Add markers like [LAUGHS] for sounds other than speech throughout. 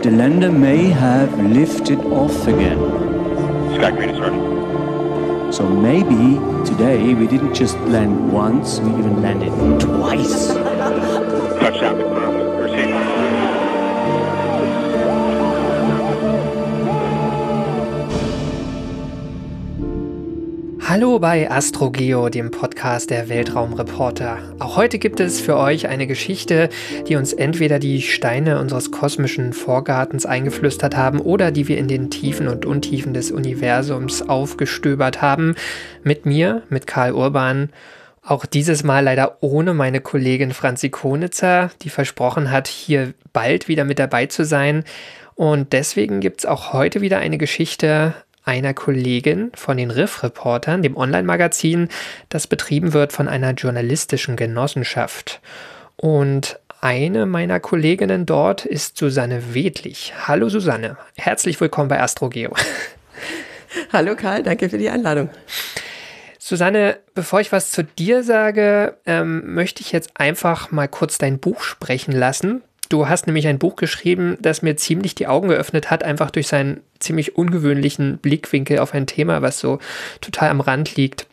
The lander may have lifted off again. Sky green is ready. So maybe today we didn't just land once, we even landed twice. [LAUGHS] Touchdown confirmed. Receiving. Hallo bei AstroGeo, dem Podcast der Weltraumreporter. Auch heute gibt es für euch eine Geschichte, die uns entweder die Steine unseres kosmischen Vorgartens eingeflüstert haben oder die wir in den Tiefen und Untiefen des Universums aufgestöbert haben. Mit mir, mit Karl Urban. Auch dieses Mal leider ohne meine Kollegin Franzi Konitzer, die versprochen hat, hier bald wieder mit dabei zu sein. Und deswegen gibt es auch heute wieder eine Geschichte einer Kollegin von den Riff-Reportern, dem Online-Magazin, das betrieben wird von einer journalistischen Genossenschaft. Und eine meiner Kolleginnen dort ist Susanne Wedlich. Hallo Susanne, herzlich willkommen bei AstroGeo. [LAUGHS] Hallo Karl, danke für die Einladung. Susanne, bevor ich was zu dir sage, ähm, möchte ich jetzt einfach mal kurz dein Buch sprechen lassen. Du hast nämlich ein Buch geschrieben, das mir ziemlich die Augen geöffnet hat, einfach durch seinen ziemlich ungewöhnlichen Blickwinkel auf ein Thema, was so total am Rand liegt.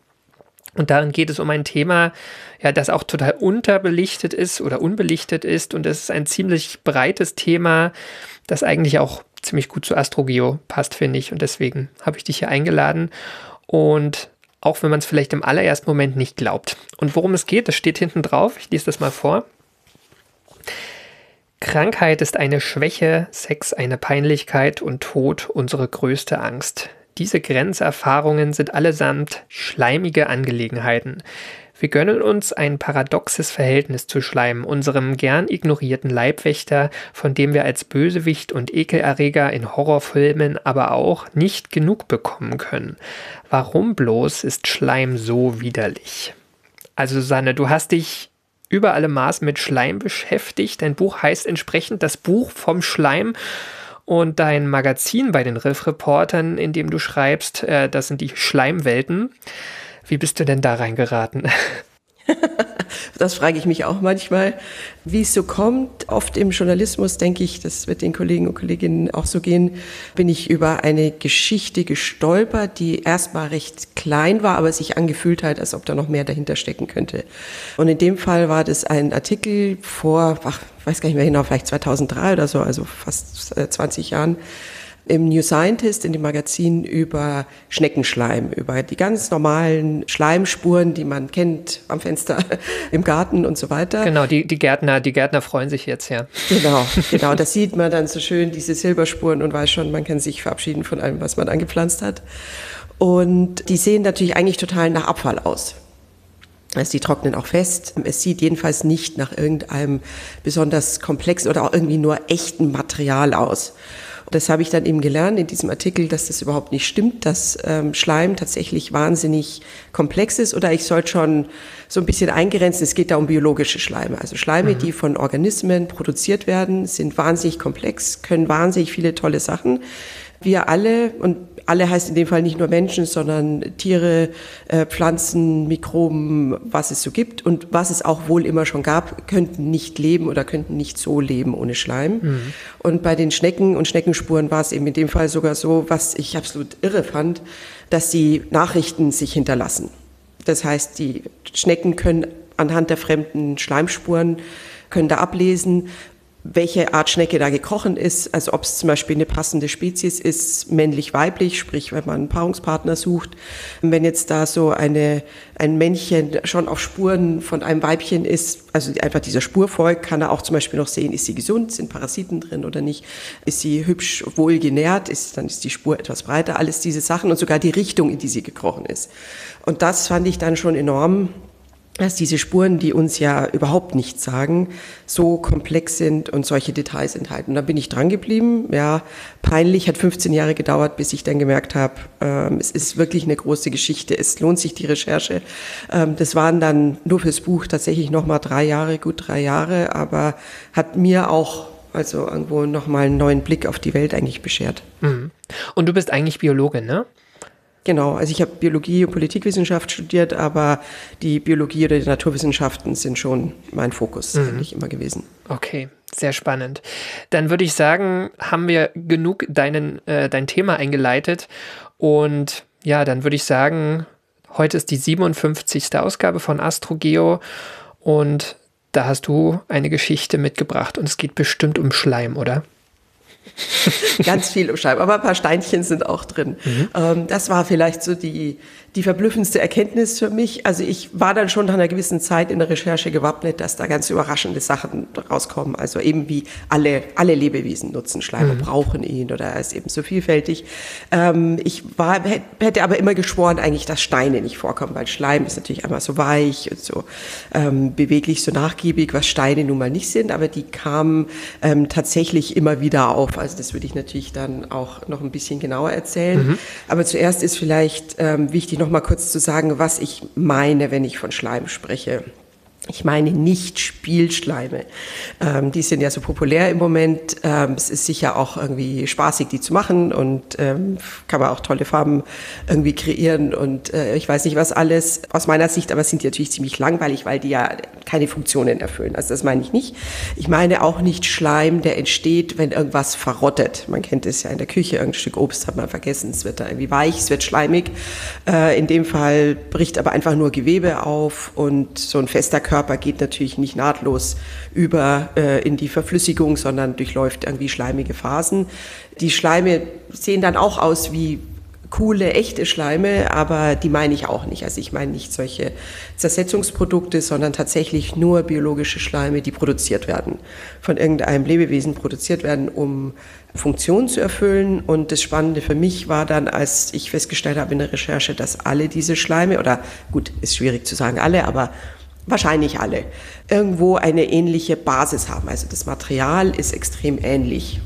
Und darin geht es um ein Thema, ja, das auch total unterbelichtet ist oder unbelichtet ist. Und es ist ein ziemlich breites Thema, das eigentlich auch ziemlich gut zu Astrogeo passt, finde ich. Und deswegen habe ich dich hier eingeladen. Und auch wenn man es vielleicht im allerersten Moment nicht glaubt. Und worum es geht, das steht hinten drauf. Ich lese das mal vor. Krankheit ist eine Schwäche, Sex eine Peinlichkeit und Tod unsere größte Angst. Diese Grenzerfahrungen sind allesamt schleimige Angelegenheiten. Wir gönnen uns ein paradoxes Verhältnis zu Schleim, unserem gern ignorierten Leibwächter, von dem wir als Bösewicht und Ekelerreger in Horrorfilmen aber auch nicht genug bekommen können. Warum bloß ist Schleim so widerlich? Also Susanne, du hast dich über alle Maßen mit Schleim beschäftigt. Dein Buch heißt entsprechend das Buch vom Schleim. Und dein Magazin bei den Riff-Reportern, in dem du schreibst, äh, das sind die Schleimwelten. Wie bist du denn da reingeraten? [LAUGHS] das frage ich mich auch manchmal, wie es so kommt. Oft im Journalismus denke ich, das wird den Kollegen und Kolleginnen auch so gehen, bin ich über eine Geschichte gestolpert, die erstmal recht klein war, aber sich angefühlt hat, als ob da noch mehr dahinter stecken könnte. Und in dem Fall war das ein Artikel vor, ach, weiß gar nicht mehr genau, vielleicht 2003 oder so, also fast 20 äh, Jahren, im New Scientist, in dem Magazin über Schneckenschleim, über die ganz normalen Schleimspuren, die man kennt am Fenster, [LAUGHS] im Garten und so weiter. Genau, die, die Gärtner, die Gärtner freuen sich jetzt, ja. Genau, [LAUGHS] genau, das sieht man dann so schön, diese Silberspuren und weiß schon, man kann sich verabschieden von allem, was man angepflanzt hat. Und die sehen natürlich eigentlich total nach Abfall aus. Also die trocknen auch fest. Es sieht jedenfalls nicht nach irgendeinem besonders komplexen oder auch irgendwie nur echten Material aus. Das habe ich dann eben gelernt in diesem Artikel, dass das überhaupt nicht stimmt, dass ähm, Schleim tatsächlich wahnsinnig komplex ist oder ich sollte schon so ein bisschen eingrenzen, es geht da um biologische Schleime. Also Schleime, mhm. die von Organismen produziert werden, sind wahnsinnig komplex, können wahnsinnig viele tolle Sachen. Wir alle, und alle heißt in dem Fall nicht nur Menschen, sondern Tiere, äh, Pflanzen, Mikroben, was es so gibt und was es auch wohl immer schon gab, könnten nicht leben oder könnten nicht so leben ohne Schleim. Mhm. Und bei den Schnecken und Schneckenspuren war es eben in dem Fall sogar so, was ich absolut irre fand, dass die Nachrichten sich hinterlassen. Das heißt, die Schnecken können anhand der fremden Schleimspuren können da ablesen, welche Art Schnecke da gekrochen ist, also ob es zum Beispiel eine passende Spezies ist, männlich-weiblich, sprich, wenn man einen Paarungspartner sucht. Wenn jetzt da so eine, ein Männchen schon auf Spuren von einem Weibchen ist, also einfach dieser Spur folgt, kann er auch zum Beispiel noch sehen, ist sie gesund, sind Parasiten drin oder nicht, ist sie hübsch wohl genährt, ist, dann ist die Spur etwas breiter, alles diese Sachen und sogar die Richtung, in die sie gekrochen ist. Und das fand ich dann schon enorm dass diese Spuren, die uns ja überhaupt nichts sagen, so komplex sind und solche Details enthalten. Da bin ich dran geblieben. Ja, peinlich, hat 15 Jahre gedauert, bis ich dann gemerkt habe, ähm, es ist wirklich eine große Geschichte. Es lohnt sich die Recherche. Ähm, das waren dann nur fürs Buch tatsächlich nochmal drei Jahre, gut drei Jahre, aber hat mir auch also irgendwo nochmal einen neuen Blick auf die Welt eigentlich beschert. Mhm. Und du bist eigentlich Biologin, ne? Genau, also ich habe Biologie und Politikwissenschaft studiert, aber die Biologie oder die Naturwissenschaften sind schon mein Fokus mhm. eigentlich immer gewesen. Okay, sehr spannend. Dann würde ich sagen, haben wir genug deinen, äh, dein Thema eingeleitet und ja, dann würde ich sagen, heute ist die 57. Ausgabe von AstroGeo und da hast du eine Geschichte mitgebracht und es geht bestimmt um Schleim, oder? [LAUGHS] Ganz viel umschreiben, aber ein paar Steinchen sind auch drin. Mhm. Ähm, das war vielleicht so die, die verblüffendste Erkenntnis für mich. Also ich war dann schon nach einer gewissen Zeit in der Recherche gewappnet, dass da ganz überraschende Sachen rauskommen. Also eben wie alle, alle Lebewesen nutzen Schleim und mhm. brauchen ihn oder er ist eben so vielfältig. Ähm, ich war, hätte aber immer geschworen eigentlich, dass Steine nicht vorkommen, weil Schleim ist natürlich einmal so weich und so ähm, beweglich, so nachgiebig, was Steine nun mal nicht sind, aber die kamen ähm, tatsächlich immer wieder auf. Also das würde ich natürlich dann auch noch ein bisschen genauer erzählen. Mhm. Aber zuerst ist vielleicht ähm, wichtig, noch mal kurz zu sagen, was ich meine, wenn ich von Schleim spreche. Ich meine nicht Spielschleime. Ähm, die sind ja so populär im Moment. Ähm, es ist sicher auch irgendwie spaßig, die zu machen und ähm, kann man auch tolle Farben irgendwie kreieren und äh, ich weiß nicht was alles. Aus meiner Sicht aber sind die natürlich ziemlich langweilig, weil die ja keine Funktionen erfüllen. Also das meine ich nicht. Ich meine auch nicht Schleim, der entsteht, wenn irgendwas verrottet. Man kennt es ja in der Küche, irgendein Stück Obst hat man vergessen, es wird da irgendwie weich, es wird schleimig. Äh, in dem Fall bricht aber einfach nur Gewebe auf und so ein fester Körper Körper geht natürlich nicht nahtlos über äh, in die Verflüssigung, sondern durchläuft irgendwie schleimige Phasen. Die Schleime sehen dann auch aus wie coole, echte Schleime, aber die meine ich auch nicht. Also ich meine nicht solche Zersetzungsprodukte, sondern tatsächlich nur biologische Schleime, die produziert werden, von irgendeinem Lebewesen produziert werden, um Funktionen zu erfüllen. Und das Spannende für mich war dann, als ich festgestellt habe in der Recherche, dass alle diese Schleime, oder gut, ist schwierig zu sagen alle, aber wahrscheinlich alle, irgendwo eine ähnliche Basis haben. Also das Material ist extrem ähnlich.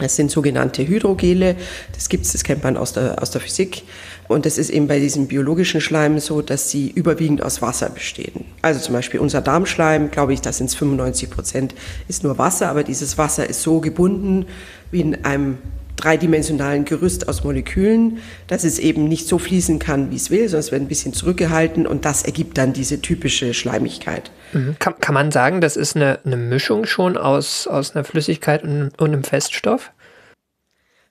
Es sind sogenannte Hydrogele, das gibt's, das kennt man aus der, aus der Physik. Und das ist eben bei diesem biologischen Schleim so, dass sie überwiegend aus Wasser bestehen. Also zum Beispiel unser Darmschleim, glaube ich, da sind es 95 Prozent, ist nur Wasser, aber dieses Wasser ist so gebunden wie in einem dreidimensionalen Gerüst aus Molekülen, dass es eben nicht so fließen kann, wie es will, sondern es wird ein bisschen zurückgehalten und das ergibt dann diese typische Schleimigkeit. Mhm. Kann, kann man sagen, das ist eine, eine Mischung schon aus, aus einer Flüssigkeit und, und einem Feststoff?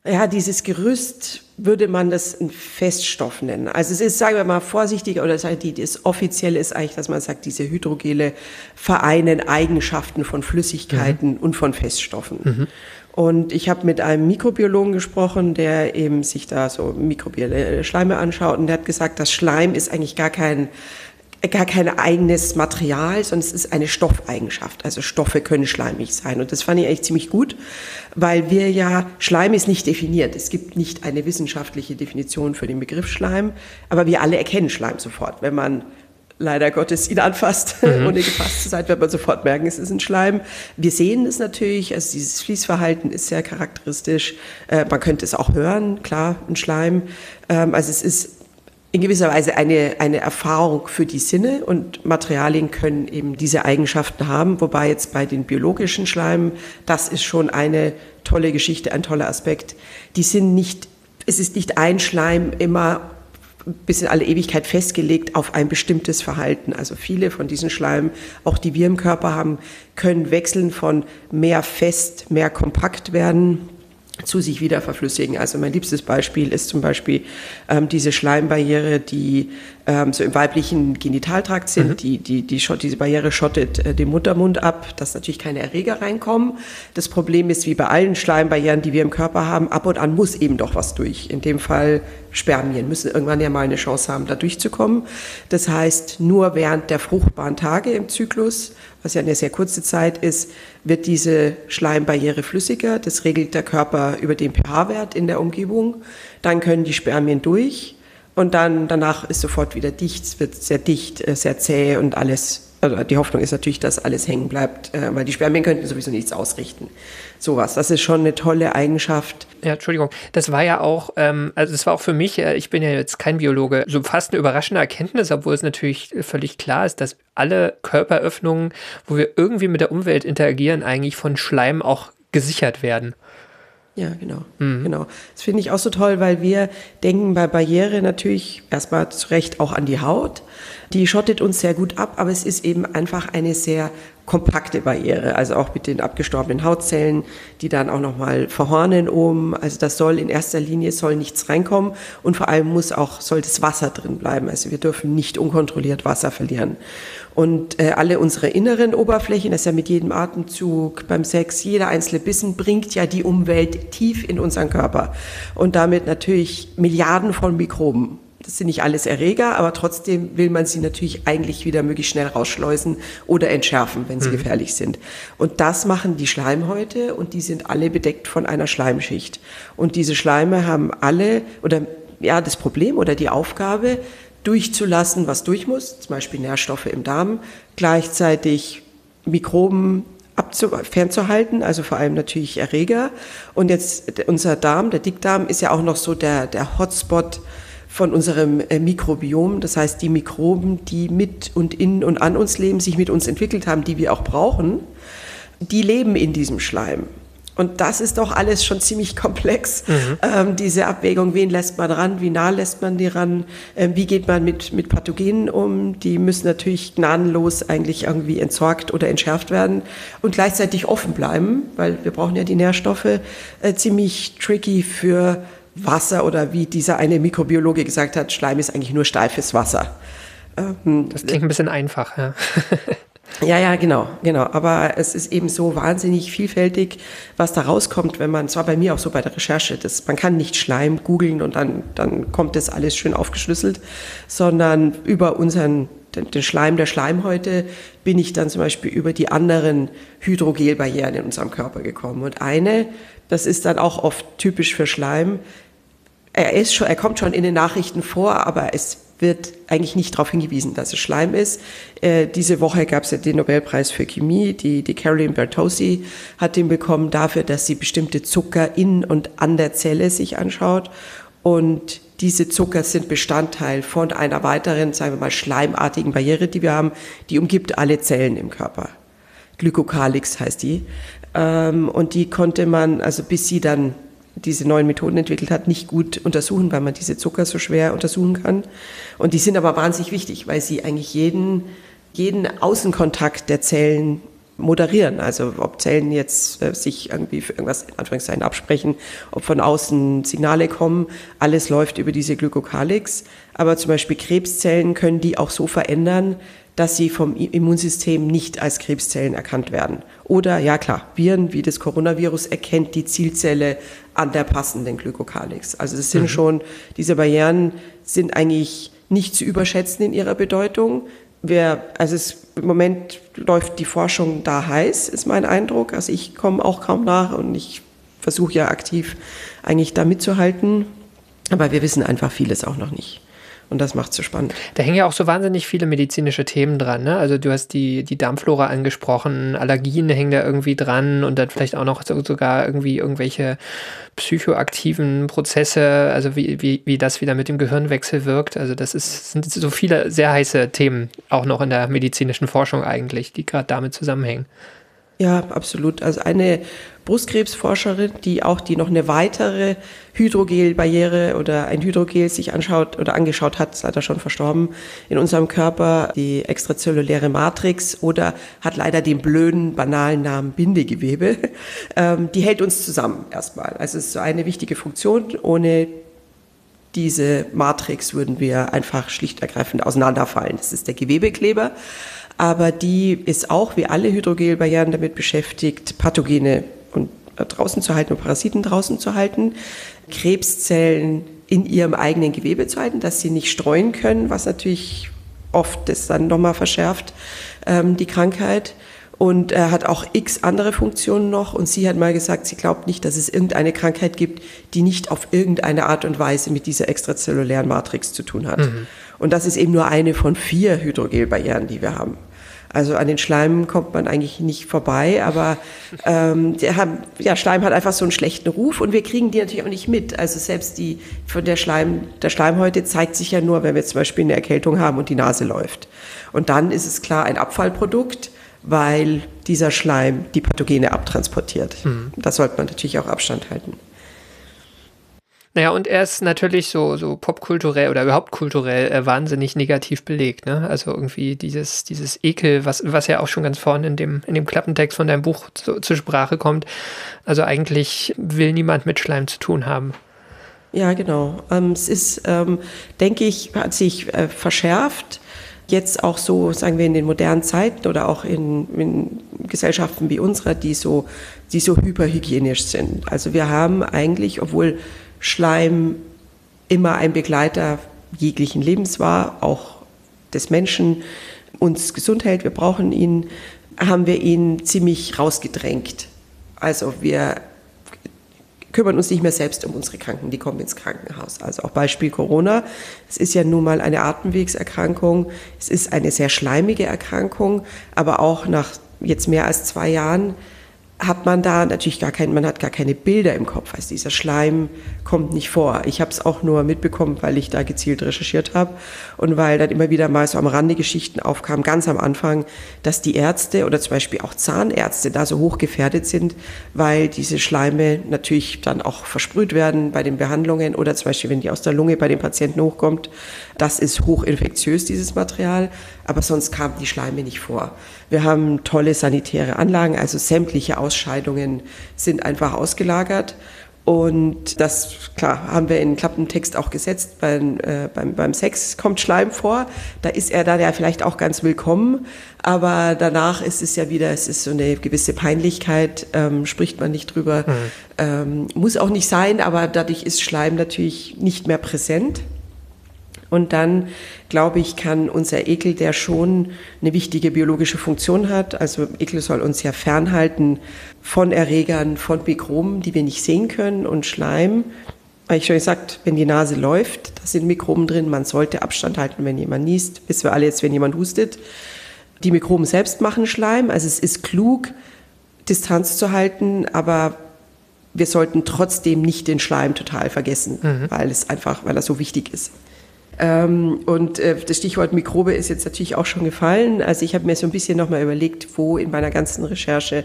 Ja, dieses Gerüst würde man das ein Feststoff nennen. Also es ist, sagen wir mal, vorsichtig, oder das Offizielle ist eigentlich, dass man sagt, diese Hydrogele vereinen Eigenschaften von Flüssigkeiten mhm. und von Feststoffen. Mhm. Und ich habe mit einem Mikrobiologen gesprochen, der eben sich da so mikrobielle Schleime anschaut und der hat gesagt, das Schleim ist eigentlich gar kein gar kein eigenes Material, sondern es ist eine Stoffeigenschaft. Also Stoffe können schleimig sein. Und das fand ich eigentlich ziemlich gut, weil wir ja, Schleim ist nicht definiert. Es gibt nicht eine wissenschaftliche Definition für den Begriff Schleim, aber wir alle erkennen Schleim sofort. Wenn man leider Gottes ihn anfasst, [LAUGHS] mhm. ohne gefasst zu sein, wird man sofort merken, es ist ein Schleim. Wir sehen es natürlich, also dieses Fließverhalten ist sehr charakteristisch. Äh, man könnte es auch hören, klar, ein Schleim. Ähm, also es ist in gewisser Weise eine, eine Erfahrung für die Sinne und Materialien können eben diese Eigenschaften haben, wobei jetzt bei den biologischen Schleimen, das ist schon eine tolle Geschichte, ein toller Aspekt. Die sind nicht, es ist nicht ein Schleim immer bis in alle Ewigkeit festgelegt auf ein bestimmtes Verhalten. Also viele von diesen Schleimen, auch die wir im Körper haben, können wechseln von mehr fest, mehr kompakt werden zu sich wieder verflüssigen. Also mein liebstes Beispiel ist zum Beispiel ähm, diese Schleimbarriere, die ähm, so im weiblichen Genitaltrakt sind. Mhm. Die, die, die, diese Barriere schottet äh, den Muttermund ab, dass natürlich keine Erreger reinkommen. Das Problem ist, wie bei allen Schleimbarrieren, die wir im Körper haben, ab und an muss eben doch was durch. In dem Fall Spermien müssen irgendwann ja mal eine Chance haben, da durchzukommen. Das heißt, nur während der fruchtbaren Tage im Zyklus, was ja eine sehr kurze Zeit ist, wird diese Schleimbarriere flüssiger. Das regelt der Körper über den pH-Wert in der Umgebung. Dann können die Spermien durch Und dann danach ist sofort wieder dicht, wird sehr dicht, äh, sehr zäh und alles also die Hoffnung ist natürlich, dass alles hängen bleibt, äh, weil die Spermien könnten sowieso nichts ausrichten. Sowas, das ist schon eine tolle Eigenschaft. Ja, Entschuldigung, das war ja auch, ähm, also das war auch für mich, äh, ich bin ja jetzt kein Biologe, so fast eine überraschende Erkenntnis, obwohl es natürlich völlig klar ist, dass alle Körperöffnungen, wo wir irgendwie mit der Umwelt interagieren, eigentlich von Schleim auch gesichert werden. Ja, genau. Mhm. genau. Das finde ich auch so toll, weil wir denken bei Barriere natürlich erstmal zu Recht auch an die Haut. Die schottet uns sehr gut ab, aber es ist eben einfach eine sehr kompakte Barriere, also auch mit den abgestorbenen Hautzellen, die dann auch nochmal verhornen oben. Also das soll in erster Linie soll nichts reinkommen und vor allem muss auch soll das Wasser drin bleiben. Also wir dürfen nicht unkontrolliert Wasser verlieren. Und äh, alle unsere inneren Oberflächen, das ist ja mit jedem Atemzug, beim Sex, jeder einzelne Bissen bringt ja die Umwelt tief in unseren Körper und damit natürlich Milliarden von Mikroben. Das sind nicht alles Erreger, aber trotzdem will man sie natürlich eigentlich wieder möglichst schnell rausschleusen oder entschärfen, wenn sie mhm. gefährlich sind. Und das machen die Schleimhäute und die sind alle bedeckt von einer Schleimschicht. Und diese Schleime haben alle oder ja das Problem oder die Aufgabe, durchzulassen, was durch muss, zum Beispiel Nährstoffe im Darm, gleichzeitig Mikroben fernzuhalten, also vor allem natürlich Erreger. Und jetzt unser Darm, der Dickdarm, ist ja auch noch so der, der Hotspot von unserem äh, Mikrobiom. Das heißt, die Mikroben, die mit und in und an uns leben, sich mit uns entwickelt haben, die wir auch brauchen, die leben in diesem Schleim. Und das ist doch alles schon ziemlich komplex, mhm. ähm, diese Abwägung, wen lässt man ran, wie nah lässt man die ran, äh, wie geht man mit, mit Pathogenen um, die müssen natürlich gnadenlos eigentlich irgendwie entsorgt oder entschärft werden und gleichzeitig offen bleiben, weil wir brauchen ja die Nährstoffe, äh, ziemlich tricky für Wasser oder wie dieser eine Mikrobiologe gesagt hat, Schleim ist eigentlich nur steifes Wasser. Ähm, das klingt ein bisschen einfach, ja. [LAUGHS] Ja, ja, genau, genau. Aber es ist eben so wahnsinnig vielfältig, was da rauskommt, wenn man, es war bei mir auch so bei der Recherche, dass man kann nicht Schleim googeln und dann, dann kommt das alles schön aufgeschlüsselt, sondern über unseren, den, den Schleim der Schleimhäute bin ich dann zum Beispiel über die anderen Hydrogelbarrieren in unserem Körper gekommen. Und eine, das ist dann auch oft typisch für Schleim, er ist schon, er kommt schon in den Nachrichten vor, aber es wird eigentlich nicht darauf hingewiesen, dass es Schleim ist. Äh, diese Woche gab es ja den Nobelpreis für Chemie. Die, die Caroline Bertossi hat den bekommen dafür, dass sie bestimmte Zucker in und an der Zelle sich anschaut. Und diese Zucker sind Bestandteil von einer weiteren, sagen wir mal, schleimartigen Barriere, die wir haben. Die umgibt alle Zellen im Körper. Glykokalix heißt die. Ähm, und die konnte man, also bis sie dann diese neuen Methoden entwickelt hat, nicht gut untersuchen, weil man diese Zucker so schwer untersuchen kann. Und die sind aber wahnsinnig wichtig, weil sie eigentlich jeden, jeden Außenkontakt der Zellen moderieren. Also ob Zellen jetzt äh, sich irgendwie für irgendwas in Anführungszeichen absprechen, ob von außen Signale kommen, alles läuft über diese Glykokalix. Aber zum Beispiel Krebszellen können die auch so verändern, dass sie vom Immunsystem nicht als Krebszellen erkannt werden. Oder, ja klar, Viren wie das Coronavirus erkennt die Zielzelle an der passenden Glykokalix. Also es sind mhm. schon, diese Barrieren sind eigentlich nicht zu überschätzen in ihrer Bedeutung. Wer, also es, im Moment läuft die Forschung da heiß, ist mein Eindruck. Also ich komme auch kaum nach und ich versuche ja aktiv eigentlich da mitzuhalten. Aber wir wissen einfach vieles auch noch nicht. Und das macht es so spannend. Da hängen ja auch so wahnsinnig viele medizinische Themen dran. Ne? Also du hast die, die Darmflora angesprochen, Allergien hängen da irgendwie dran und dann vielleicht auch noch sogar irgendwie irgendwelche psychoaktiven Prozesse, also wie, wie, wie das wieder mit dem Gehirnwechsel wirkt. Also das ist, sind so viele sehr heiße Themen, auch noch in der medizinischen Forschung eigentlich, die gerade damit zusammenhängen. Ja, absolut. Also eine Brustkrebsforscherin, die auch die noch eine weitere Hydrogelbarriere oder ein Hydrogel sich anschaut oder angeschaut hat, ist leider schon verstorben, in unserem Körper, die extrazelluläre Matrix oder hat leider den blöden, banalen Namen Bindegewebe. [LAUGHS] Ähm, die hält uns zusammen erstmal. Also es ist so eine wichtige Funktion. Ohne diese Matrix würden wir einfach schlicht ergreifend auseinanderfallen. Das ist der Gewebekleber aber die ist auch wie alle Hydrogelbarrieren damit beschäftigt, Pathogene und äh, draußen zu halten und Parasiten draußen zu halten, Krebszellen in ihrem eigenen Gewebe zu halten, dass sie nicht streuen können, was natürlich oft das dann nochmal verschärft, ähm, die Krankheit. und er hat auch x andere Funktionen noch. Und sie hat mal gesagt, sie glaubt nicht, dass es irgendeine Krankheit gibt, die nicht auf irgendeine Art und Weise mit dieser extrazellulären Matrix zu tun hat. Mhm. Und das ist eben nur eine von vier Hydrogelbarrieren, die wir haben. Also an den Schleim kommt man eigentlich nicht vorbei, aber ähm, der haben, ja, Schleim hat einfach so einen schlechten Ruf und wir kriegen die natürlich auch nicht mit. Also selbst die von der Schleim, der Schleimhäute zeigt sich ja nur, wenn wir zum Beispiel eine Erkältung haben und die Nase läuft. Und dann ist es klar ein Abfallprodukt weil dieser Schleim die Pathogene abtransportiert. Mhm. Da sollte man natürlich auch Abstand halten. Naja, und er ist natürlich so, so popkulturell oder überhaupt kulturell äh, wahnsinnig negativ belegt. Ne? Also irgendwie dieses, dieses Ekel, was, was ja auch schon ganz vorne in dem, in dem Klappentext von deinem Buch zu, zur Sprache kommt. Also eigentlich will niemand mit Schleim zu tun haben. Ja, genau. Ähm, es ist, ähm, denke ich, hat sich äh, verschärft jetzt auch so, sagen wir, in den modernen Zeiten oder auch in, in Gesellschaften wie unserer, die so, die so hyperhygienisch sind. Also wir haben eigentlich, obwohl Schleim immer ein Begleiter jeglichen Lebens war, auch des Menschen, uns gesund hält, wir brauchen ihn, haben wir ihn ziemlich rausgedrängt. Also wir kümmern uns nicht mehr selbst um unsere Kranken, die kommen ins Krankenhaus. Also auch Beispiel Corona. Es ist ja nun mal eine Atemwegserkrankung. Es ist eine sehr schleimige Erkrankung, aber auch nach jetzt mehr als zwei Jahren hat man da natürlich gar kein, man hat gar keine Bilder im Kopf. Also dieser Schleim kommt nicht vor. Ich habe es auch nur mitbekommen, weil ich da gezielt recherchiert habe und weil dann immer wieder mal so am Rande Geschichten aufkamen, ganz am Anfang, dass die Ärzte oder zum Beispiel auch Zahnärzte da so hoch gefährdet sind, weil diese Schleime natürlich dann auch versprüht werden bei den Behandlungen oder zum Beispiel, wenn die aus der Lunge bei den Patienten hochkommt. Das ist hochinfektiös, dieses Material, aber sonst kamen die Schleime nicht vor. Wir haben tolle sanitäre Anlagen, also sämtliche Ausscheidungen sind einfach ausgelagert. Und das, klar, haben wir in Klappentext auch gesetzt. Beim, äh, beim, beim Sex kommt Schleim vor. Da ist er dann ja vielleicht auch ganz willkommen. Aber danach ist es ja wieder, es ist so eine gewisse Peinlichkeit, ähm, spricht man nicht drüber. Mhm. Ähm, muss auch nicht sein, aber dadurch ist Schleim natürlich nicht mehr präsent. Und dann, glaube ich, kann unser Ekel, der schon eine wichtige biologische Funktion hat, also Ekel soll uns ja fernhalten von Erregern, von Mikroben, die wir nicht sehen können und Schleim. Habe ich schon gesagt, wenn die Nase läuft, da sind Mikroben drin, man sollte Abstand halten, wenn jemand niest, wissen wir alle jetzt, wenn jemand hustet. Die Mikroben selbst machen Schleim, also es ist klug, Distanz zu halten, aber wir sollten trotzdem nicht den Schleim total vergessen, mhm. weil es einfach, weil er so wichtig ist. Ähm, und äh, das Stichwort Mikrobe ist jetzt natürlich auch schon gefallen. Also ich habe mir so ein bisschen nochmal überlegt, wo in meiner ganzen Recherche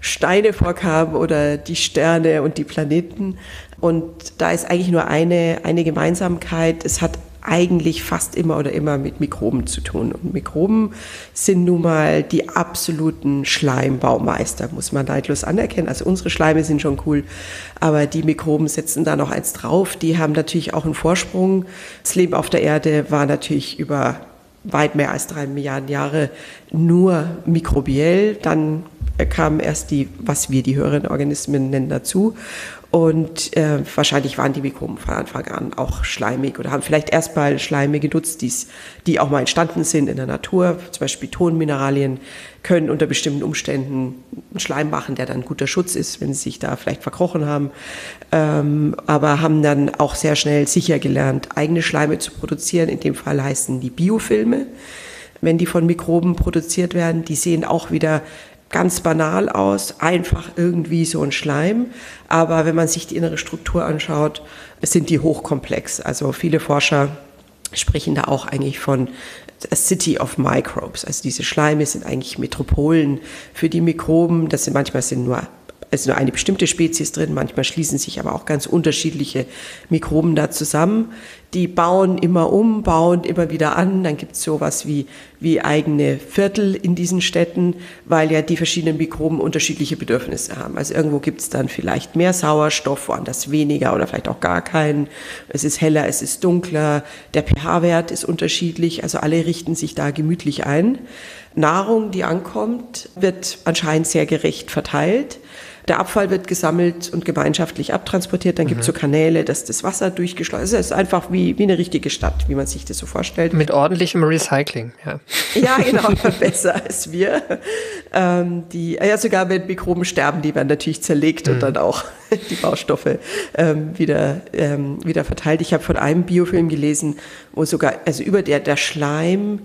Steine vorkamen oder die Sterne und die Planeten. Und da ist eigentlich nur eine, eine Gemeinsamkeit. Es hat eigentlich fast immer oder immer mit Mikroben zu tun. Und Mikroben sind nun mal die absoluten Schleimbaumeister, muss man neidlos anerkennen. Also unsere Schleime sind schon cool, aber die Mikroben setzen da noch eins drauf. Die haben natürlich auch einen Vorsprung. Das Leben auf der Erde war natürlich über weit mehr als drei Milliarden Jahre nur mikrobiell. Dann kamen erst die, was wir die höheren Organismen nennen, dazu. Und äh, wahrscheinlich waren die Mikroben von Anfang an auch schleimig oder haben vielleicht erstmal Schleime genutzt, die's, die auch mal entstanden sind in der Natur. Zum Beispiel Tonmineralien können unter bestimmten Umständen einen Schleim machen, der dann guter Schutz ist, wenn sie sich da vielleicht verkrochen haben. Ähm, aber haben dann auch sehr schnell sicher gelernt, eigene Schleime zu produzieren. In dem Fall heißen die Biofilme wenn die von Mikroben produziert werden. Die sehen auch wieder ganz banal aus, einfach irgendwie so ein Schleim. Aber wenn man sich die innere Struktur anschaut, sind die hochkomplex. Also viele Forscher sprechen da auch eigentlich von a City of Microbes. Also diese Schleime sind eigentlich Metropolen für die Mikroben. Das sind manchmal sind nur ist nur eine bestimmte Spezies drin, manchmal schließen sich aber auch ganz unterschiedliche Mikroben da zusammen. Die bauen immer um, bauen immer wieder an. Dann gibt es sowas wie, wie eigene Viertel in diesen Städten, weil ja die verschiedenen Mikroben unterschiedliche Bedürfnisse haben. Also irgendwo gibt es dann vielleicht mehr Sauerstoff, woanders weniger oder vielleicht auch gar keinen. Es ist heller, es ist dunkler, der pH-Wert ist unterschiedlich. Also alle richten sich da gemütlich ein. Nahrung, die ankommt, wird anscheinend sehr gerecht verteilt. Der Abfall wird gesammelt und gemeinschaftlich abtransportiert. Dann gibt es so Kanäle, dass das Wasser durchgeschleust ist. Es ist einfach wie, wie eine richtige Stadt, wie man sich das so vorstellt. Mit ordentlichem Recycling, ja. [LAUGHS] Ja, genau, [LAUGHS] besser als wir. Ähm, die, ja, sogar wenn Mikroben sterben, die werden natürlich zerlegt und dann auch [LAUGHS] die Baustoffe ähm, wieder, ähm, wieder verteilt. Ich habe von einem Biofilm gelesen, wo sogar, also über der, der Schleim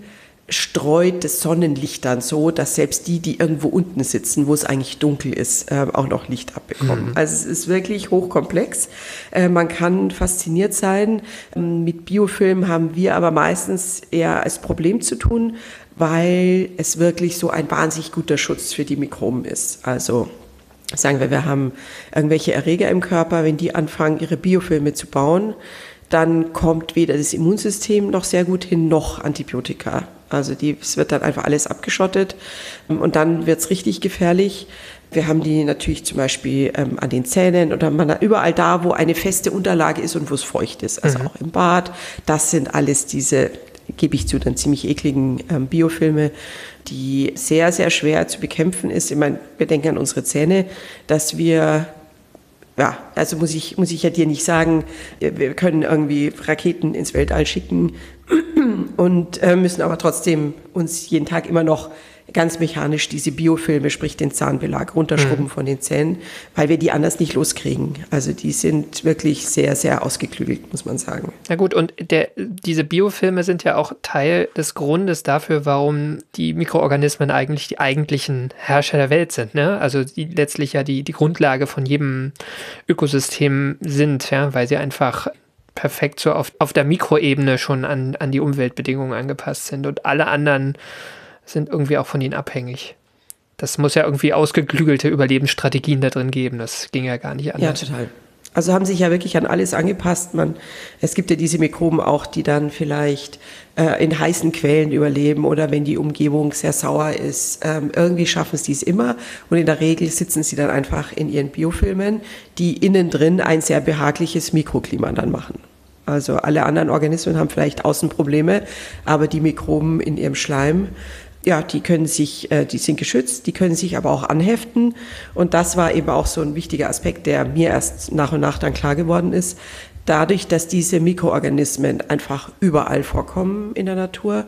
streut das Sonnenlicht dann so, dass selbst die, die irgendwo unten sitzen, wo es eigentlich dunkel ist, äh, auch noch Licht abbekommen. Also es ist wirklich hochkomplex. Äh, man kann fasziniert sein. Ähm, Mit Biofilm haben wir aber meistens eher als Problem zu tun, weil es wirklich so ein wahnsinnig guter Schutz für die Mikroben ist. Also sagen wir, wir haben irgendwelche Erreger im Körper, wenn die anfangen, ihre Biofilme zu bauen, dann kommt weder das Immunsystem noch sehr gut hin, noch Antibiotika. Also die, es wird dann einfach alles abgeschottet und dann wird's richtig gefährlich. Wir haben die natürlich zum Beispiel ähm, an den Zähnen oder man, überall da, wo eine feste Unterlage ist und wo es feucht ist, also auch im Bad. Das sind alles diese, gebe ich zu, dann ziemlich ekligen ähm, Biofilme, die sehr, sehr schwer zu bekämpfen ist. Ich meine, wir denken an unsere Zähne, dass wir ja, also muss ich, muss ich ja dir nicht sagen, wir können irgendwie Raketen ins Weltall schicken und äh, müssen aber trotzdem uns jeden Tag immer noch ganz mechanisch diese Biofilme, sprich den Zahnbelag, runterschrubben von den Zähnen, weil wir die anders nicht loskriegen. Also die sind wirklich sehr, sehr ausgeklügelt, muss man sagen. Na gut, und der, diese Biofilme sind ja auch Teil des Grundes dafür, warum die Mikroorganismen eigentlich die eigentlichen Herrscher der Welt sind. Ne? Also die letztlich ja die, die Grundlage von jedem Ökosystem sind, ja? weil sie einfach perfekt so auf, auf der Mikroebene schon an, an die Umweltbedingungen angepasst sind und alle anderen sind irgendwie auch von ihnen abhängig. Das muss ja irgendwie ausgeklügelte Überlebensstrategien da drin geben. Das ging ja gar nicht Ja, anders. total. Also haben sich ja wirklich an alles angepasst. Man, es gibt ja diese Mikroben auch, die dann vielleicht äh, in heißen Quellen überleben oder wenn die Umgebung sehr sauer ist. Ähm, irgendwie schaffen sie es immer und in der Regel sitzen sie dann einfach in ihren Biofilmen, die innen drin ein sehr behagliches Mikroklima dann machen. Also alle anderen Organismen haben vielleicht Außenprobleme, aber die Mikroben in ihrem Schleim ja, die können sich, äh, die sind geschützt, die können sich aber auch anheften. Und das war eben auch so ein wichtiger Aspekt, der mir erst nach und nach dann klar geworden ist. Dadurch, dass diese Mikroorganismen einfach überall vorkommen in der Natur,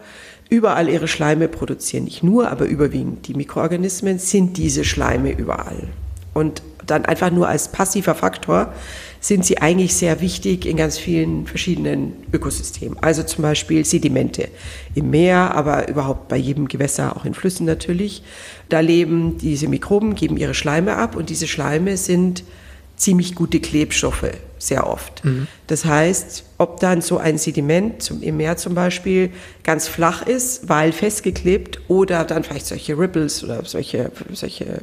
überall ihre Schleime produzieren, nicht nur, aber überwiegend die Mikroorganismen, sind diese Schleime überall. Und dann einfach nur als passiver Faktor sind sie eigentlich sehr wichtig in ganz vielen verschiedenen Ökosystemen. Also zum Beispiel Sedimente im Meer, aber überhaupt bei jedem Gewässer, auch in Flüssen natürlich. Da leben diese Mikroben, geben ihre Schleime ab und diese Schleime sind ziemlich gute Klebstoffe, sehr oft. Das heißt, ob dann so ein Sediment zum, im Meer zum Beispiel ganz flach ist, weil festgeklebt, oder dann vielleicht solche Ripples oder solche, solche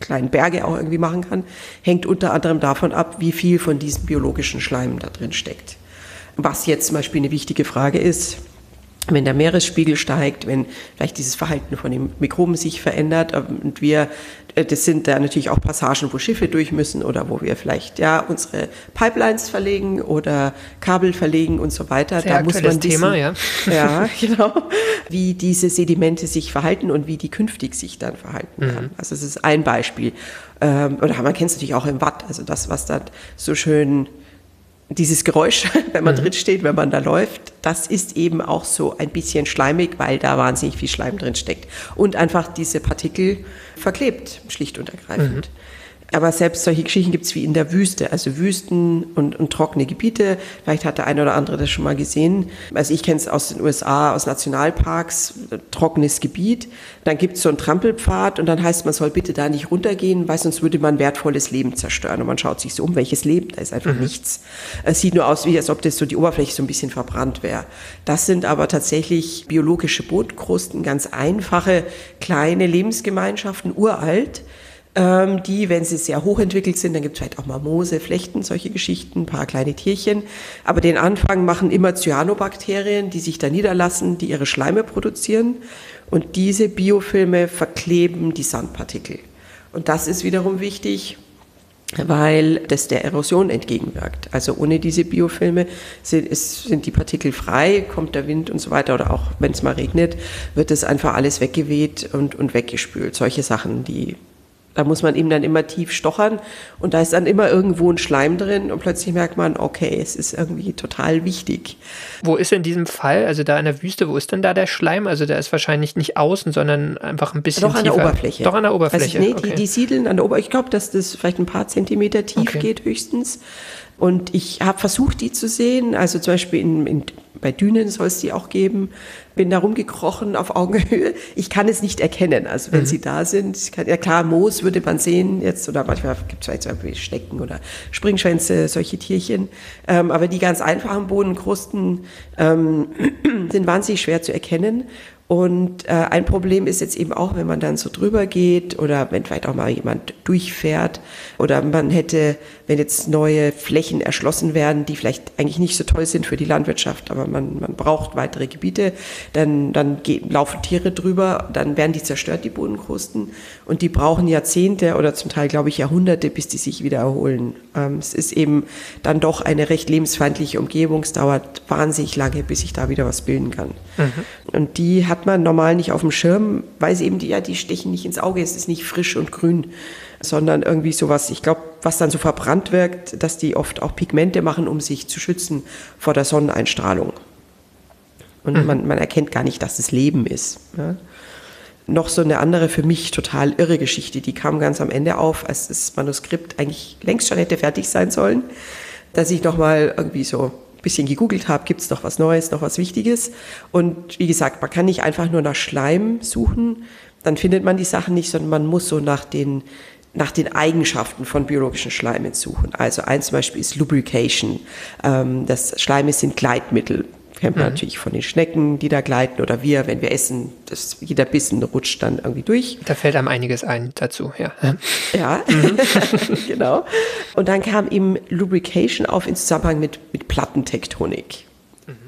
kleinen Berge auch irgendwie machen kann, hängt unter anderem davon ab, wie viel von diesem biologischen Schleim da drin steckt. Was jetzt zum Beispiel eine wichtige Frage ist, wenn der Meeresspiegel steigt, wenn vielleicht dieses Verhalten von den Mikroben sich verändert und wir, äh, das sind da natürlich auch Passagen, wo Schiffe durch müssen oder wo wir vielleicht ja unsere Pipelines verlegen oder Kabel verlegen und so weiter. Sehr aktuelles Thema, ja. [LAUGHS] Ja, [LAUGHS] genau. Wie diese Sedimente sich verhalten und wie die künftig sich dann verhalten werden. Also es ist ein Beispiel. Ähm, Oder man kennt es natürlich auch im Watt, also das, was dann so schön dieses Geräusch, [LAUGHS] wenn man drin steht, wenn man da läuft, das ist eben auch so ein bisschen schleimig, weil da wahnsinnig viel Schleim drin steckt. Und einfach diese Partikel verklebt, schlicht und ergreifend. Aber selbst solche Geschichten gibt es wie in der Wüste, also Wüsten und, und trockene Gebiete. Vielleicht hat der eine oder andere das schon mal gesehen. Also ich kenne es aus den USA, aus Nationalparks, trockenes Gebiet. Dann gibt es so einen Trampelpfad und dann heißt, man soll bitte da nicht runtergehen, weil sonst würde man wertvolles Leben zerstören. Und man schaut sich so um, welches Leben, da ist einfach nichts. Es sieht nur aus, wie als ob das so die Oberfläche so ein bisschen verbrannt wäre. Das sind aber tatsächlich biologische Bodenkrusten, ganz einfache kleine Lebensgemeinschaften, uralt ähm, die, wenn sie sehr hochentwickelt sind, dann gibt es vielleicht auch mal Moose, Flechten, solche Geschichten, ein paar kleine Tierchen. Aber den Anfang machen immer Cyanobakterien, die sich da niederlassen, die ihre Schleime produzieren. Und diese Biofilme verkleben die Sandpartikel. Und das ist wiederum wichtig, weil das der Erosion entgegenwirkt. Also ohne diese Biofilme sind, ist, sind die Partikel frei, kommt der Wind und so weiter oder auch wenn es mal regnet, wird das einfach alles weggeweht und, und weggespült. Solche Sachen, die da muss man eben dann immer tief stochern und da ist dann immer irgendwo ein Schleim drin und plötzlich merkt man, okay, es ist irgendwie total wichtig. Wo ist in diesem Fall, also da in der Wüste, wo ist denn da der Schleim? Also der ist wahrscheinlich nicht außen, sondern einfach ein bisschen Doch an tiefer. der Oberfläche. Doch an der Oberfläche. Also, nee, okay. die, die siedeln an der Oberfläche. Ich glaube, dass das vielleicht ein paar Zentimeter tief Okay. geht höchstens. Und ich habe versucht, die zu sehen. Also zum Beispiel in, in, bei Dünen soll es die auch geben. Bin da rumgekrochen auf Augenhöhe. Ich kann es nicht erkennen. Also wenn sie da sind, kann, ja klar, Moos würde man sehen jetzt oder manchmal gibt es vielleicht zum Beispiel Schnecken oder Springschwänze, solche Tierchen. Ähm, aber die ganz einfachen Bodenkrusten ähm, [CLEARS THROAT] sind wahnsinnig schwer zu erkennen. Und äh, ein Problem ist jetzt eben auch, wenn man dann so drüber geht oder wenn vielleicht auch mal jemand durchfährt oder man hätte, wenn jetzt neue Flächen erschlossen werden, die vielleicht eigentlich nicht so toll sind für die Landwirtschaft, aber man, man braucht weitere Gebiete, dann, dann ge- laufen Tiere drüber, dann werden die zerstört, die Bodenkrusten. Und die brauchen Jahrzehnte oder zum Teil, glaube ich, Jahrhunderte, bis die sich wieder erholen. Ähm, es ist eben dann doch eine recht lebensfeindliche Umgebung. Es dauert wahnsinnig lange, bis sich da wieder was bilden kann. Und die hat man normal nicht auf dem Schirm, weil sie eben die, ja, die stechen nicht ins Auge. Es ist nicht frisch und grün, sondern irgendwie sowas, ich glaube, was dann so verbrannt wirkt, dass die oft auch Pigmente machen, um sich zu schützen vor der Sonneneinstrahlung. Und man, man erkennt gar nicht, dass es Leben ist. Ja. Noch so eine andere für mich total irre Geschichte, die kam ganz am Ende auf, als das Manuskript eigentlich längst schon hätte fertig sein sollen, dass ich nochmal irgendwie so ein bisschen gegoogelt habe, gibt es noch was Neues, noch was Wichtiges. Und wie gesagt, man kann nicht einfach nur nach Schleim suchen, dann findet man die Sachen nicht, sondern man muss so nach den nach den Eigenschaften von biologischen Schleimen suchen. Also eins zum Beispiel ist Lubrication. Ähm, das Schleime sind Gleitmittel. Kennt man natürlich von den Schnecken, die da gleiten oder wir, wenn wir essen, das, jeder Bissen rutscht dann irgendwie durch. Da fällt einem einiges ein dazu, ja. Ja, [LAUGHS] [LAUGHS] genau. Und dann kam eben Lubrication auf in Zusammenhang mit, mit Plattentektonik,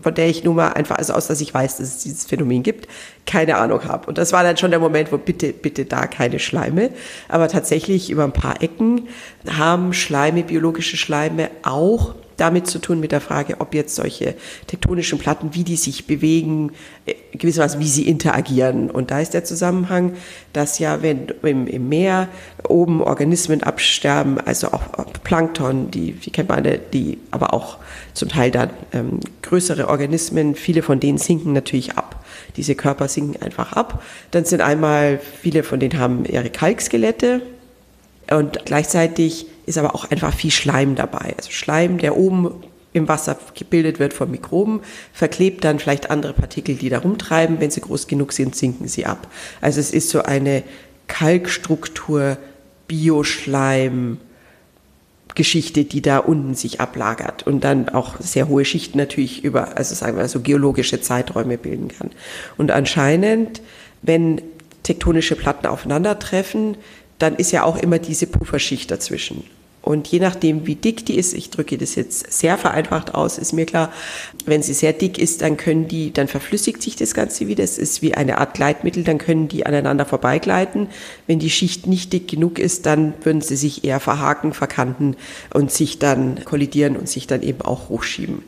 von der ich nun mal einfach, also aus dass ich weiß, dass es dieses Phänomen gibt, keine Ahnung habe. Und das war dann schon der Moment, wo bitte, bitte da keine Schleime. Aber tatsächlich über ein paar Ecken haben Schleime, biologische Schleime auch damit zu tun mit der Frage, ob jetzt solche tektonischen Platten, wie die sich bewegen, äh, gewissermaßen wie sie interagieren. Und da ist der Zusammenhang, dass ja, wenn im, Meer oben Organismen absterben, also auch Plankton, die, die kennt man alle, die aber auch zum Teil dann ähm, größere Organismen, viele von denen sinken natürlich ab. Diese Körper sinken einfach ab. Dann sind einmal, viele von denen haben ihre Kalkskelette, und gleichzeitig ist aber auch einfach viel Schleim dabei. Also Schleim, der oben im Wasser gebildet wird von Mikroben, verklebt dann vielleicht andere Partikel, die da rumtreiben. Wenn sie groß genug sind, sinken sie ab. Also es ist so eine Kalkstruktur, Bioschleim, Geschichte, die da unten sich ablagert und dann auch sehr hohe Schichten natürlich über, also sagen wir so geologische Zeiträume bilden kann. Und anscheinend, wenn tektonische Platten aufeinandertreffen, dann ist ja auch immer diese Pufferschicht dazwischen. Und je nachdem, wie dick die ist, ich drücke das jetzt sehr vereinfacht aus, ist mir klar, wenn sie sehr dick ist, dann können die, dann verflüssigt sich das Ganze wieder. Es ist wie eine Art Gleitmittel, dann können die aneinander vorbeigleiten. Wenn die Schicht nicht dick genug ist, dann würden sie sich eher verhaken, verkanten und sich dann kollidieren und sich dann eben auch hochschieben.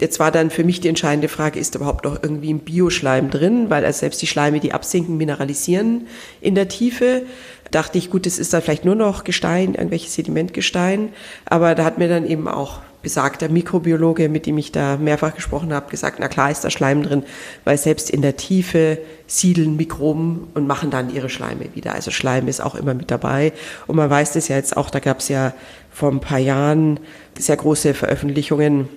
Jetzt war dann für mich die entscheidende Frage, ist überhaupt noch irgendwie ein Bioschleim drin? Weil also selbst die Schleime, die absinken, mineralisieren in der Tiefe. Dachte ich, gut, das ist dann vielleicht nur noch Gestein, irgendwelches Sedimentgestein. Aber da hat mir dann eben auch besagter Mikrobiologe, mit dem ich da mehrfach gesprochen habe, gesagt, na klar ist da Schleim drin, weil selbst in der Tiefe siedeln Mikroben und machen dann ihre Schleime wieder. Also Schleim ist auch immer mit dabei. Und man weiß das ja jetzt auch, da gab es ja vor ein paar Jahren sehr große Veröffentlichungen,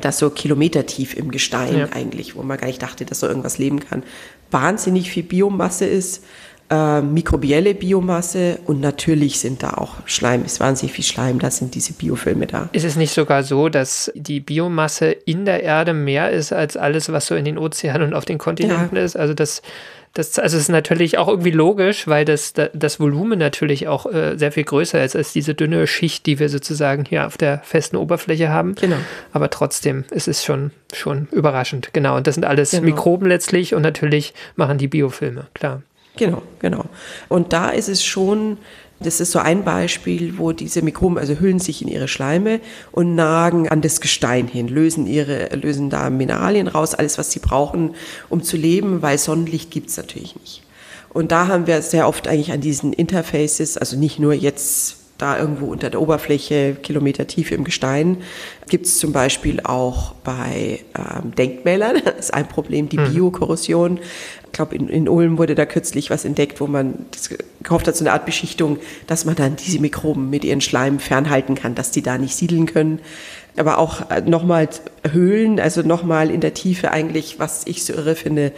das so kilometertief im Gestein Ja. eigentlich, wo man gar nicht dachte, dass so irgendwas leben kann, wahnsinnig viel Biomasse ist, äh, mikrobielle Biomasse und natürlich sind da auch Schleim, ist wahnsinnig viel Schleim, da sind diese Biofilme da. Ist es nicht sogar so, dass die Biomasse in der Erde mehr ist als alles, was so in den Ozeanen und auf den Kontinenten ist? Also das, das also es ist natürlich auch irgendwie logisch, weil das, da- das Volumen natürlich auch äh, sehr viel größer ist als diese dünne Schicht, die wir sozusagen hier auf der festen Oberfläche haben. Genau. Aber trotzdem ist es schon, schon überraschend. Genau. Und das sind alles Genau. Mikroben letztlich und natürlich machen die Biofilme, klar. Genau, genau. Und da ist es schon Das ist so ein Beispiel, wo diese Mikroben also hüllen sich in ihre Schleime und nagen an das Gestein hin, lösen ihre, lösen da Mineralien raus, alles was sie brauchen, um zu leben, weil Sonnenlicht gibt's natürlich nicht. Und da haben wir sehr oft eigentlich an diesen Interfaces, also nicht nur jetzt da irgendwo unter der Oberfläche, Kilometer tief im Gestein. Gibt es zum Beispiel auch bei ähm, Denkmälern, [LAUGHS] das ist ein Problem, die mhm. Biokorrosion. Ich glaube, in, in Ulm wurde da kürzlich was entdeckt, wo man das gehofft hat, so eine Art Beschichtung, dass man dann diese Mikroben mit ihren Schleim fernhalten kann, dass die da nicht siedeln können aber auch äh, nochmal Höhlen, also nochmal in der Tiefe eigentlich, was ich so irre finde,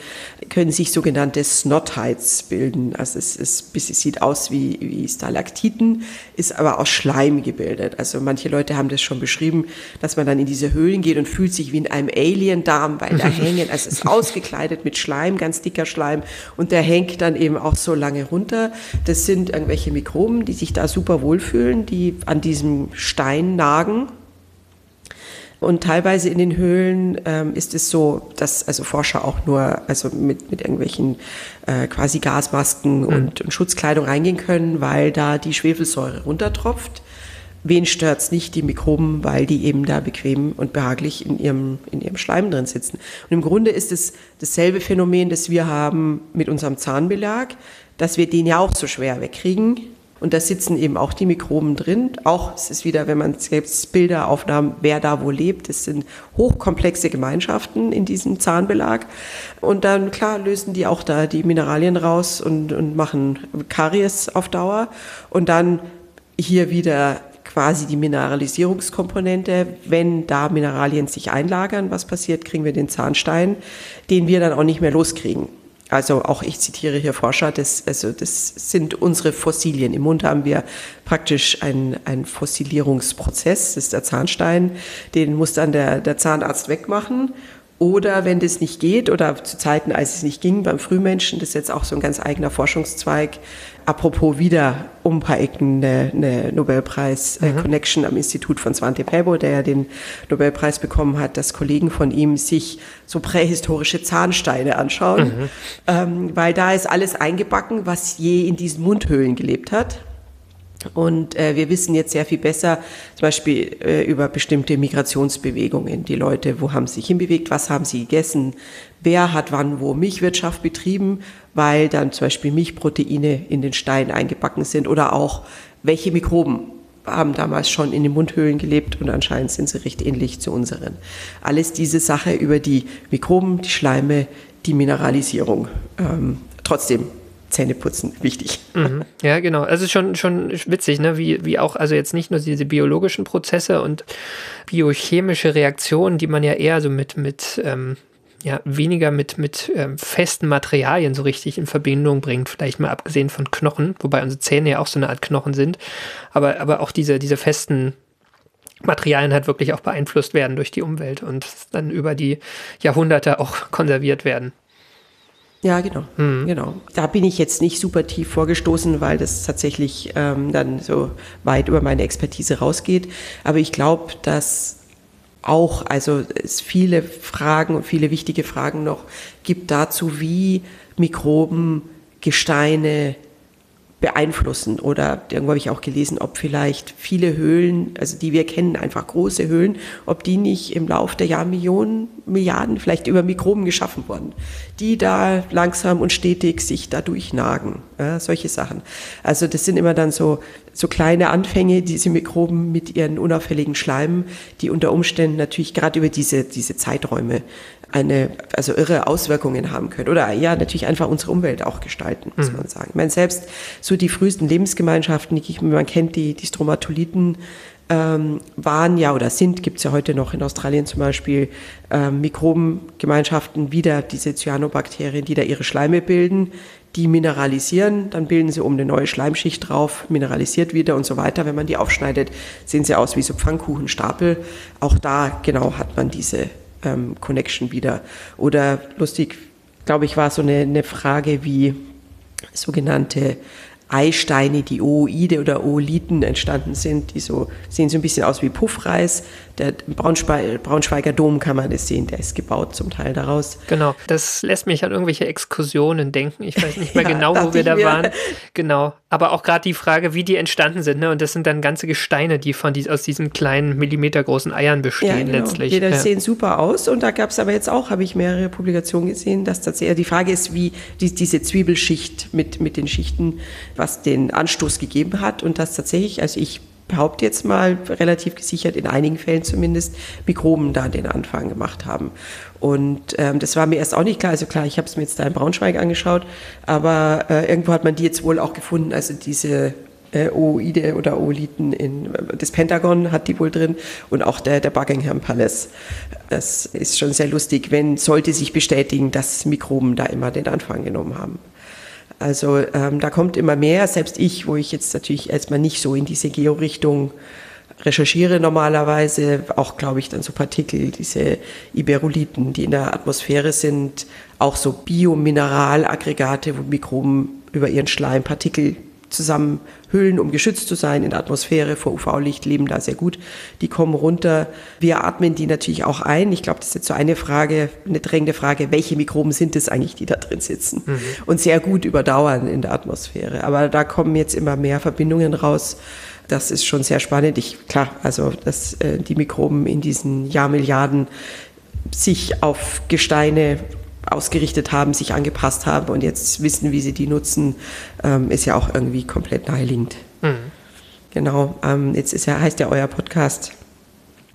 können sich sogenannte Snotheits bilden. Also es, ist, es sieht aus wie, wie Stalaktiten, ist aber aus Schleim gebildet. Also manche Leute haben das schon beschrieben, dass man dann in diese Höhlen geht und fühlt sich wie in einem Alien-Darm, weil da [LAUGHS] hängen, also es ist ausgekleidet mit Schleim, ganz dicker Schleim und der hängt dann eben auch so lange runter. Das sind irgendwelche Mikroben, die sich da super wohlfühlen, die an diesem Stein nagen und teilweise in den Höhlen ähm, ist es so, dass also Forscher auch nur also mit, mit irgendwelchen äh, quasi Gasmasken mhm. und, und Schutzkleidung reingehen können, weil da die Schwefelsäure runtertropft. Wen stört's nicht? Die Mikroben, weil die eben da bequem und behaglich in ihrem, in ihrem Schleim drin sitzen. Und im Grunde ist es dasselbe Phänomen, das wir haben mit unserem Zahnbelag, dass wir den ja auch so schwer wegkriegen, und da sitzen eben auch die Mikroben drin. Auch es ist wieder, wenn man selbst Bilder aufnahm, wer da wo lebt. Es sind hochkomplexe Gemeinschaften in diesem Zahnbelag. Und dann, klar, lösen die auch da die Mineralien raus und, und machen Karies auf Dauer. Und dann hier wieder quasi die Mineralisierungskomponente. Wenn da Mineralien sich einlagern, was passiert, kriegen wir den Zahnstein, den wir dann auch nicht mehr loskriegen. Also auch ich zitiere hier Forscher, das, also das sind unsere Fossilien. Im Mund haben wir praktisch einen, einen Fossilierungsprozess, das ist der Zahnstein, den muss dann der, der Zahnarzt wegmachen. Oder wenn das nicht geht, oder zu Zeiten, als es nicht ging, beim Frühmenschen, das ist jetzt auch so ein ganz eigener Forschungszweig, apropos wieder um ein paar Ecken eine, eine Nobelpreis-Connection äh, mhm. am Institut von Svante Pääbo, der ja den Nobelpreis bekommen hat, dass Kollegen von ihm sich so prähistorische Zahnsteine anschauen, mhm. ähm, weil da ist alles eingebacken, was je in diesen Mundhöhlen gelebt hat. Und äh, wir wissen jetzt sehr viel besser, zum Beispiel äh, über bestimmte Migrationsbewegungen. Die Leute, wo haben sie sich hinbewegt, was haben sie gegessen, wer hat wann wo Milchwirtschaft betrieben, weil dann zum Beispiel Milchproteine in den Stein eingebacken sind oder auch welche Mikroben haben damals schon in den Mundhöhlen gelebt und anscheinend sind sie recht ähnlich zu unseren. Alles diese Sache über die Mikroben, die Schleime, die Mineralisierung. Ähm, trotzdem Zähne putzen, wichtig. Mhm. Ja, genau. Also schon, schon witzig, ne? wie, wie auch, also jetzt nicht nur diese biologischen Prozesse und biochemische Reaktionen, die man ja eher so mit, mit ähm, ja, weniger mit, mit ähm, festen Materialien so richtig in Verbindung bringt, vielleicht mal abgesehen von Knochen, wobei unsere Zähne ja auch so eine Art Knochen sind, aber, aber auch diese, diese festen Materialien halt wirklich auch beeinflusst werden durch die Umwelt und dann über die Jahrhunderte auch konserviert werden. Ja, genau, mhm. genau. Da bin ich jetzt nicht super tief vorgestoßen, weil das tatsächlich ähm, dann so weit über meine Expertise rausgeht. Aber ich glaube, dass auch, also es viele Fragen und viele wichtige Fragen noch gibt dazu, wie Mikroben, Gesteine, beeinflussen. Oder irgendwo habe ich auch gelesen, ob vielleicht viele Höhlen, also die wir kennen, einfach große Höhlen, ob die nicht im Laufe der Jahrmillionen, Milliarden vielleicht über Mikroben geschaffen wurden, die da langsam und stetig sich da durchnagen. Ja, solche Sachen. Also das sind immer dann so, so kleine Anfänge, diese Mikroben mit ihren unauffälligen Schleimen, die unter Umständen natürlich gerade über diese, diese Zeiträume eine, also irre Auswirkungen haben können. Oder ja, natürlich einfach unsere Umwelt auch gestalten, muss mhm. man sagen. Ich meine, selbst so die frühesten Lebensgemeinschaften, die man kennt, die, die Stromatoliten, ähm, waren ja oder sind, gibt es ja heute noch in Australien zum Beispiel, ähm, Mikrobengemeinschaften, wieder diese Cyanobakterien, die da ihre Schleime bilden, die mineralisieren, dann bilden sie um eine neue Schleimschicht drauf, mineralisiert wieder und so weiter. Wenn man die aufschneidet, sehen sie aus wie so Pfannkuchenstapel. Auch da genau hat man diese ähm, Connection wieder. Oder lustig, glaube ich, war so eine, eine Frage wie sogenannte Eisteine, die Ooide oder Oolithen entstanden sind, die so sehen so ein bisschen aus wie Puffreis. Der Braunschwe Braunschweiger Dom kann man das sehen, der ist gebaut zum Teil daraus. Genau, das lässt mich an irgendwelche Exkursionen denken. Ich weiß nicht mehr [LAUGHS] Ja, genau, wo wir da mir. waren. Genau, aber auch gerade die Frage, wie die entstanden sind. Ne? Und das sind dann ganze Gesteine, die von dies, aus diesen kleinen millimetergroßen Eiern bestehen letztlich. Die, die Ja. sehen super aus und da gab es aber jetzt auch, habe ich mehrere Publikationen gesehen, dass tatsächlich, die Frage ist, wie die, diese Zwiebelschicht mit, mit den Schichten, was den Anstoß gegeben hat und dass tatsächlich, also ich behaupte jetzt mal relativ gesichert, in einigen Fällen zumindest, Mikroben da den Anfang gemacht haben. Und ähm, das war mir erst auch nicht klar. Also klar, ich habe es mir jetzt da in Braunschweig angeschaut, aber äh, irgendwo hat man die jetzt wohl auch gefunden, also diese äh, Ooide oder Oolithen in das Pentagon hat die wohl drin und auch der, der Buckingham Palace. Das ist schon sehr lustig, wenn sollte sich bestätigen, dass Mikroben da immer den Anfang genommen haben. Also ähm, da kommt immer mehr, selbst ich, wo ich jetzt natürlich erstmal nicht so in diese Georichtung recherchiere normalerweise, auch glaube ich dann so Partikel, diese Iberolithen, die in der Atmosphäre sind, auch so Biomineralaggregate, wo Mikroben über ihren Schleim Partikel zusammenhüllen, um geschützt zu sein in der Atmosphäre vor UV-Licht, leben da sehr gut. Die kommen runter. Wir atmen die natürlich auch ein. Ich glaube, das ist jetzt so eine Frage, eine drängende Frage, welche Mikroben sind es eigentlich, die da drin sitzen und sehr gut überdauern in der Atmosphäre. Aber da kommen jetzt immer mehr Verbindungen raus. Das ist schon sehr spannend. Ich, klar, also, dass äh, die Mikroben in diesen Jahrmilliarden sich auf Gesteine ausgerichtet haben, sich angepasst haben und jetzt wissen, wie sie die nutzen, ähm, ist ja auch irgendwie komplett naheliegend. Genau, ähm, jetzt ist ja, heißt ja euer Podcast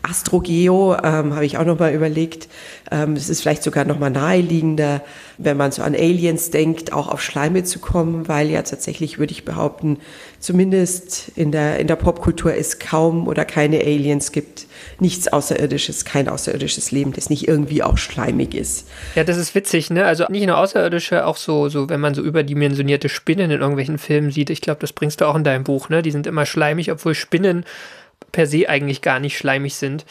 Astrogeo, ähm, habe ich auch nochmal überlegt. Ähm, es ist vielleicht sogar nochmal naheliegender, wenn man so an Aliens denkt, auch auf Schleime zu kommen, weil ja tatsächlich, würde ich behaupten, zumindest in der, in der Popkultur es kaum oder keine Aliens gibt. Nichts Außerirdisches, kein außerirdisches Leben, das nicht irgendwie auch schleimig ist. Ja, das ist witzig, ne? Also nicht nur Außerirdische, auch so, so, wenn man so überdimensionierte Spinnen in irgendwelchen Filmen sieht. Ich glaube, das bringst du auch in deinem Buch, ne? Die sind immer schleimig, obwohl Spinnen per se eigentlich gar nicht schleimig sind.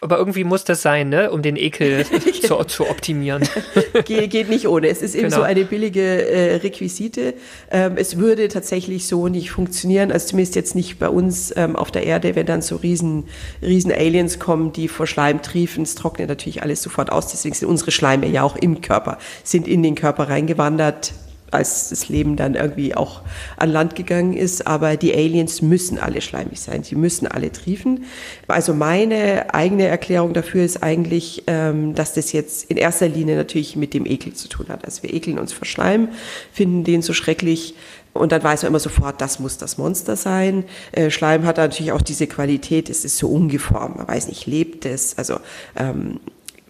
Aber irgendwie muss das sein, ne? Um den Ekel [LAUGHS] zu, zu optimieren. [LAUGHS] Ge geht nicht ohne. Es ist eben Genau. so eine billige äh, Requisite. Ähm, es würde tatsächlich so nicht funktionieren, also zumindest jetzt nicht bei uns ähm, auf der Erde, wenn dann so riesen, riesen Aliens kommen, die vor Schleim triefen. Es trocknet natürlich alles sofort aus. Deswegen sind unsere Schleime ja auch im Körper, sind in den Körper reingewandert als das Leben dann irgendwie auch an Land gegangen ist. Aber die Aliens müssen alle schleimig sein, sie müssen alle triefen. Also meine eigene Erklärung dafür ist eigentlich, ähm, dass das jetzt in erster Linie natürlich mit dem Ekel zu tun hat. Also wir ekeln uns vor Schleim, finden den so schrecklich. Und dann weiß man immer sofort, das muss das Monster sein. Äh, Schleim hat natürlich auch diese Qualität, es ist so ungeformt. Man weiß nicht, lebt es? Also ähm,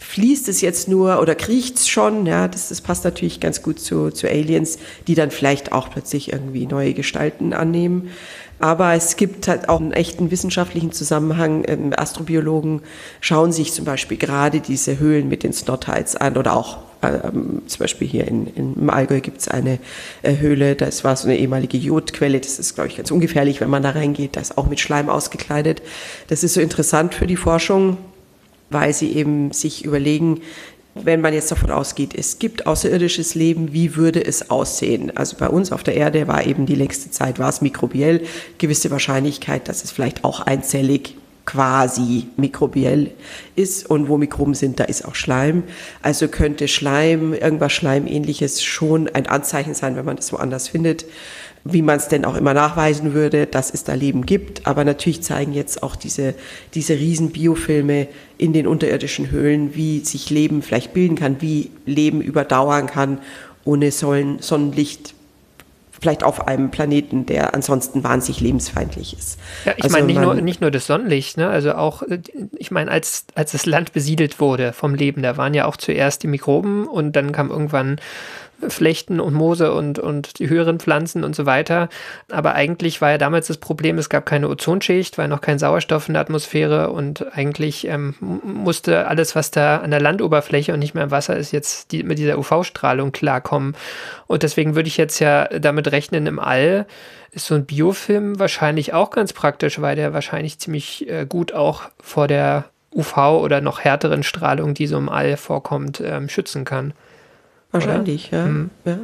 fließt es jetzt nur oder kriecht es schon? Ja, das, das passt natürlich ganz gut zu, zu Aliens, die dann vielleicht auch plötzlich irgendwie neue Gestalten annehmen. Aber es gibt halt auch einen echten wissenschaftlichen Zusammenhang. Ähm, Astrobiologen schauen sich zum Beispiel gerade diese Höhlen mit den Snotites an oder auch ähm, zum Beispiel hier in, in, im Allgäu gibt es eine äh, Höhle, das war so eine ehemalige Jodquelle, das ist, glaube ich, ganz ungefährlich, wenn man da reingeht, da ist auch mit Schleim ausgekleidet. Das ist so interessant für die Forschung, weil sie eben sich überlegen, wenn man jetzt davon ausgeht, es gibt außerirdisches Leben, wie würde es aussehen? Also bei uns auf der Erde war eben die längste Zeit, war es mikrobiell, gewisse Wahrscheinlichkeit, dass es vielleicht auch einzellig quasi mikrobiell ist und wo Mikroben sind, da ist auch Schleim. Also könnte Schleim, irgendwas Schleimähnliches schon ein Anzeichen sein, wenn man das woanders findet wie man es denn auch immer nachweisen würde, dass es da Leben gibt. Aber natürlich zeigen jetzt auch diese, diese riesen Biofilme in den unterirdischen Höhlen, wie sich Leben vielleicht bilden kann, wie Leben überdauern kann ohne Sonnen Sonnenlicht. Vielleicht auf einem Planeten, der ansonsten wahnsinnig lebensfeindlich ist. Ja, ich Also meine nicht nur, nicht nur das Sonnenlicht, ne? also auch, äh, ich meine, als, als das Land besiedelt wurde vom Leben, da waren ja auch zuerst die Mikroben und dann kam irgendwann Flechten und Moose und, und die höheren Pflanzen und so weiter. Aber eigentlich war ja damals das Problem, es gab keine Ozonschicht, war noch kein Sauerstoff in der Atmosphäre und eigentlich ähm, musste alles, was da an der Landoberfläche und nicht mehr im Wasser ist, jetzt die, mit dieser UV-Strahlung klarkommen. Und deswegen würde ich jetzt ja damit rechnen, im All ist so ein Biofilm wahrscheinlich auch ganz praktisch, weil der wahrscheinlich ziemlich äh, gut auch vor der UV oder noch härteren Strahlung, die so im All vorkommt, ähm, schützen kann. Wahrscheinlich, ja. ja.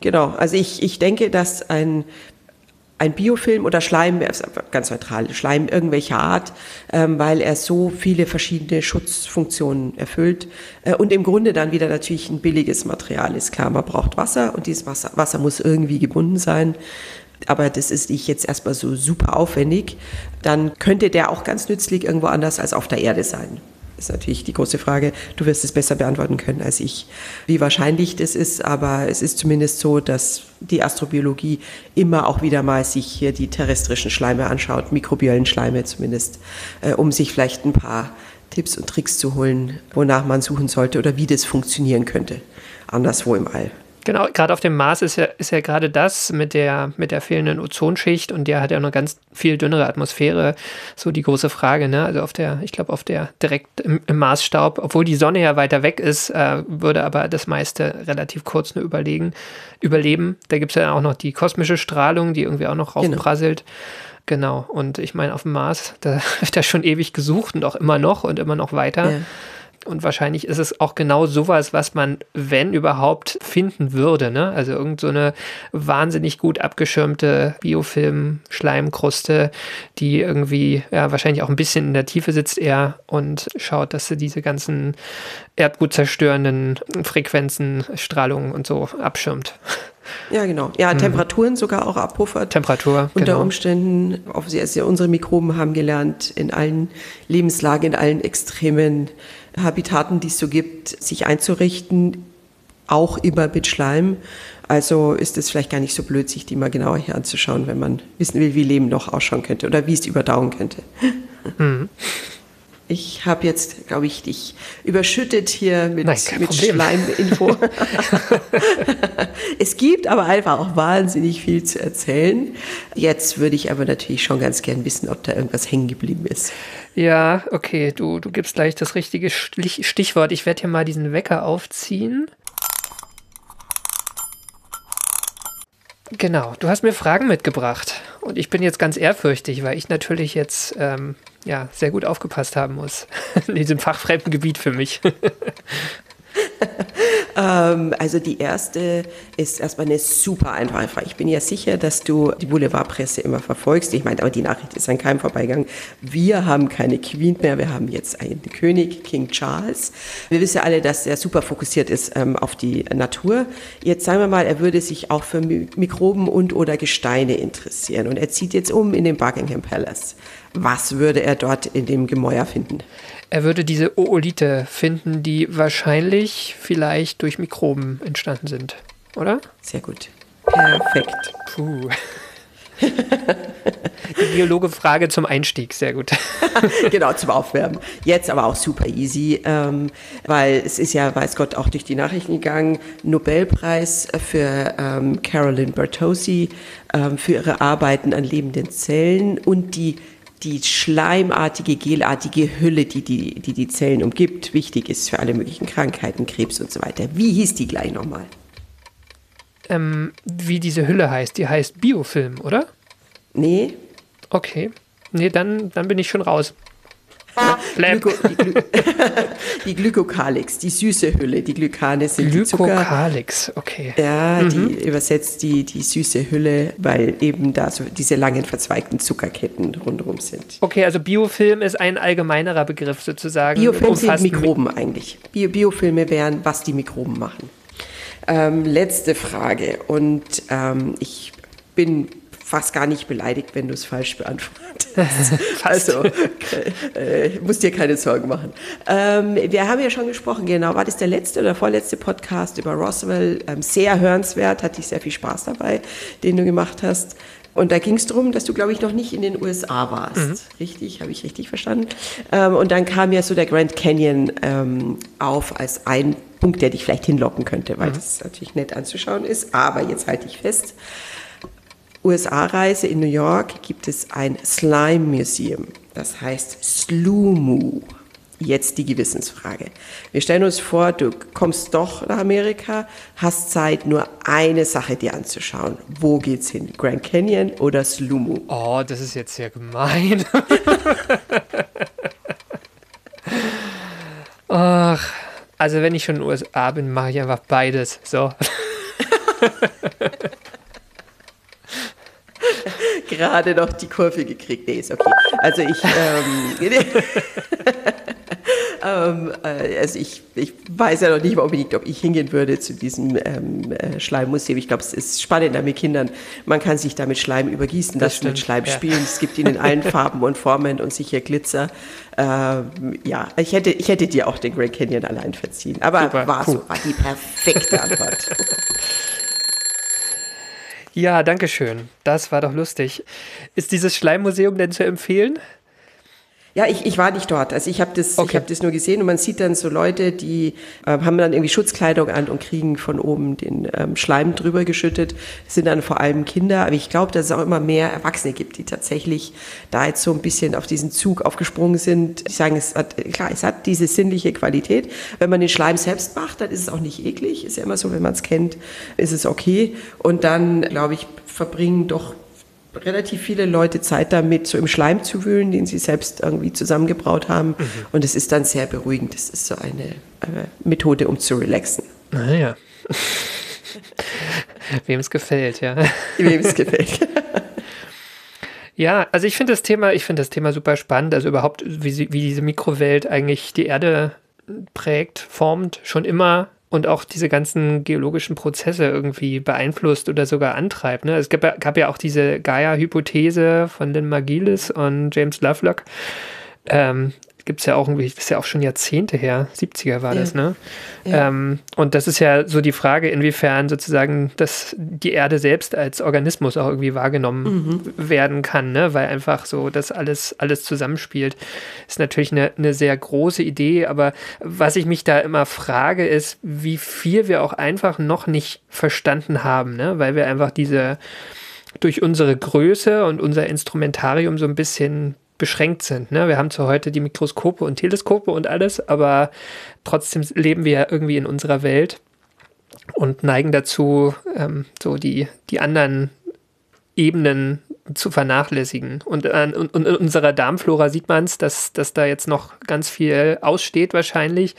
Genau. Also ich, ich denke, dass ein, ein Biofilm oder Schleim, ganz neutral, Schleim irgendwelcher Art, ähm, weil er so viele verschiedene Schutzfunktionen erfüllt äh, und im Grunde dann wieder natürlich ein billiges Material ist. Klar, man braucht Wasser und dieses Wasser, Wasser muss irgendwie gebunden sein aber das ist nicht jetzt erstmal so super aufwendig, dann könnte der auch ganz nützlich irgendwo anders als auf der Erde sein ist natürlich die große Frage. Du wirst es besser beantworten können als ich, wie wahrscheinlich das ist. Aber es ist zumindest so, dass die Astrobiologie immer auch wieder mal sich hier die terrestrischen Schleime anschaut, mikrobiellen Schleime zumindest, äh, um sich vielleicht ein paar Tipps und Tricks zu holen, wonach man suchen sollte oder wie das funktionieren könnte, anderswo im All. Genau, gerade auf dem Mars ist ja, ist ja gerade das mit der, mit der fehlenden Ozonschicht und der hat ja noch ganz viel dünnere Atmosphäre, so die große Frage, ne? Also auf der, ich glaube, auf der direkt im, im, Marsstaub, obwohl die Sonne ja weiter weg ist, äh, würde aber das meiste relativ kurz nur überlegen, überleben. Da gibt es ja auch noch die kosmische Strahlung, die irgendwie auch noch raufprasselt. Genau. genau. Und ich meine, auf dem Mars, da [LAUGHS] wird er schon ewig gesucht und auch immer noch und immer noch weiter. Ja. Und wahrscheinlich ist es auch genau sowas, was man, wenn überhaupt, finden würde. Ne? Also irgend so eine wahnsinnig gut abgeschirmte Biofilm-Schleimkruste, die irgendwie ja, wahrscheinlich auch ein bisschen in der Tiefe sitzt eher und schaut, dass sie diese ganzen erdgutzerstörenden Frequenzen, Strahlungen und so abschirmt. Ja, genau. Ja, mhm. Temperaturen sogar auch abpuffert. Temperatur. Unter genau. Umständen, also unsere Mikroben haben gelernt, in allen Lebenslagen, in allen extremen Habitaten, die es so gibt, sich einzurichten, auch immer mit Schleim. Also ist es vielleicht gar nicht so blöd, sich die mal genauer hier anzuschauen, wenn man wissen will, wie Leben noch ausschauen könnte oder wie es überdauern könnte. Mhm. Ich habe jetzt, glaube ich, dich überschüttet hier mit, Nein, mit Schleiminfo. [LAUGHS] es gibt aber einfach auch wahnsinnig viel zu erzählen. Jetzt würde ich aber natürlich schon ganz gern wissen, ob da irgendwas hängen geblieben ist. Ja, okay, du, du gibst gleich das richtige Stichwort. Ich werde hier mal diesen Wecker aufziehen. Genau, du hast mir Fragen mitgebracht und ich bin jetzt ganz ehrfürchtig, weil ich natürlich jetzt ähm, ja, sehr gut aufgepasst haben muss [LAUGHS] in diesem fachfremden Gebiet für mich. [LAUGHS] ähm, also die erste ist erstmal eine super einfache Frage. Ich bin ja sicher, dass du die Boulevardpresse immer verfolgst. Ich meine, aber die Nachricht ist an keinem vorbeigegangen. Wir haben keine Queen mehr, wir haben jetzt einen König, King Charles. Wir wissen ja alle, dass er super fokussiert ist ähm, auf die Natur. Jetzt sagen wir mal, er würde sich auch für Mikroben und oder Gesteine interessieren und er zieht jetzt um in den Buckingham Palace. Was würde er dort in dem Gemäuer finden? Er würde diese Oolite finden, die wahrscheinlich vielleicht durch Mikroben entstanden sind, oder? Sehr gut. Perfekt. Puh. Die Biologe-Frage zum Einstieg, sehr gut. [LAUGHS] genau, zum Aufwärmen. Jetzt aber auch super easy, ähm, weil es ist ja, weiß Gott, auch durch die Nachrichten gegangen, Nobelpreis für ähm, Carolyn Bertozzi ähm, für ihre Arbeiten an lebenden Zellen und die die schleimartige, gelartige Hülle, die die, die die Zellen umgibt, wichtig ist für alle möglichen Krankheiten, Krebs und so weiter. Wie hieß die gleich nochmal? Ähm, wie diese Hülle heißt. Die heißt Biofilm, oder? Nee. Okay. Nee, dann, dann bin ich schon raus. Glyko, die, Gly [LAUGHS] die Glykokalix, die süße Hülle, die Glykane sind Glykokalix, okay. Ja, mhm. die übersetzt die, die süße Hülle, weil eben da so diese langen verzweigten Zuckerketten rundherum sind. Okay, also Biofilm ist ein allgemeinerer Begriff sozusagen. Biofilm sind Mikroben eigentlich. Bio Biofilme wären, was die Mikroben machen. Ähm, letzte Frage und ähm, ich bin fast gar nicht beleidigt, wenn du es falsch beantwortest. [LAUGHS] also, äh, musst dir keine Sorgen machen. Ähm, wir haben ja schon gesprochen, genau, war das der letzte oder vorletzte Podcast über Roswell? Ähm, sehr hörenswert, hatte ich sehr viel Spaß dabei, den du gemacht hast. Und da ging es darum, dass du, glaube ich, noch nicht in den USA warst. Mhm. Richtig, habe ich richtig verstanden. Ähm, und dann kam ja so der Grand Canyon ähm, auf als ein Punkt, der dich vielleicht hinlocken könnte, weil mhm. das natürlich nett anzuschauen ist. Aber jetzt halte ich fest. USA-Reise in New York gibt es ein Slime Museum, das heißt Slumu. Jetzt die Gewissensfrage. Wir stellen uns vor, du kommst doch nach Amerika, hast Zeit, nur eine Sache dir anzuschauen. Wo geht's hin? Grand Canyon oder Slumu? Oh, das ist jetzt sehr gemein. [LAUGHS] Ach, also wenn ich schon in den USA bin, mache ich einfach beides. So. [LAUGHS] [LAUGHS] gerade noch die Kurve gekriegt. Nee, ist okay. Also ich, ähm, [LAUGHS] ähm, äh, also ich, ich weiß ja noch nicht mal unbedingt, ob ich hingehen würde zu diesem ähm, äh, Schleimmuseum. Ich glaube, es ist spannender mit Kindern. Man kann sich damit Schleim übergießen Das lassen, mit Schleim ja. spielen. Es gibt ihn in allen [LAUGHS] Farben und Formen und sicher Glitzer. Ähm, ja, ich hätte, ich hätte dir auch den Grand Canyon allein verziehen. Aber Super, war cool. so, war die perfekte Antwort. Ja, danke schön. Das war doch lustig. Ist dieses Schleimmuseum denn zu empfehlen? Ja, ich, ich war nicht dort. Also ich habe das, ich Okay. hab das nur gesehen und man sieht dann so Leute, die äh, haben dann irgendwie Schutzkleidung an und kriegen von oben den ähm, Schleim drüber geschüttet. Das sind dann vor allem Kinder, aber ich glaube, dass es auch immer mehr Erwachsene gibt, die tatsächlich da jetzt so ein bisschen auf diesen Zug aufgesprungen sind. Ich sagen, es hat, klar, es hat diese sinnliche Qualität. Wenn man den Schleim selbst macht, dann ist es auch nicht eklig. Ist ja immer so, wenn man es kennt, ist es okay. Und dann, glaube ich, verbringen doch relativ viele Leute Zeit damit, so im Schleim zu wühlen, den sie selbst irgendwie zusammengebraut haben. Und es ist dann sehr beruhigend. Das ist so eine äh, Methode, um zu relaxen. Naja. [LAUGHS] Wem es gefällt, ja. Wem es gefällt. [LAUGHS] Ja, also ich finde das Thema, ich finde das Thema super spannend. Also überhaupt, wie, sie, wie diese Mikrowelt eigentlich die Erde prägt, formt, schon immer und auch diese ganzen geologischen Prozesse irgendwie beeinflusst oder sogar antreibt. Ne? Es gab, ja- gab ja auch diese Gaia-Hypothese von Lynn Margulis und James Lovelock. Ähm, Gibt es ja auch irgendwie, das ist ja auch schon Jahrzehnte her, 70er war Ja. das, ne? Ja. Ähm, und das ist ja so die Frage, inwiefern sozusagen das, die Erde selbst als Organismus auch irgendwie wahrgenommen werden kann, ne? weil einfach so das alles, alles zusammenspielt. Ist natürlich eine, eine sehr große Idee, aber was ich mich da immer frage, ist, wie viel wir auch einfach noch nicht verstanden haben, ne? weil wir einfach diese durch unsere Größe und unser Instrumentarium so ein bisschen beschränkt sind. Ne? Wir haben zwar heute die Mikroskope und Teleskope und alles, aber trotzdem leben wir ja irgendwie in unserer Welt und neigen dazu, ähm, so die, die anderen Ebenen zu vernachlässigen. Und an und, und in unserer Darmflora sieht man es, dass, dass da jetzt noch ganz viel aussteht wahrscheinlich.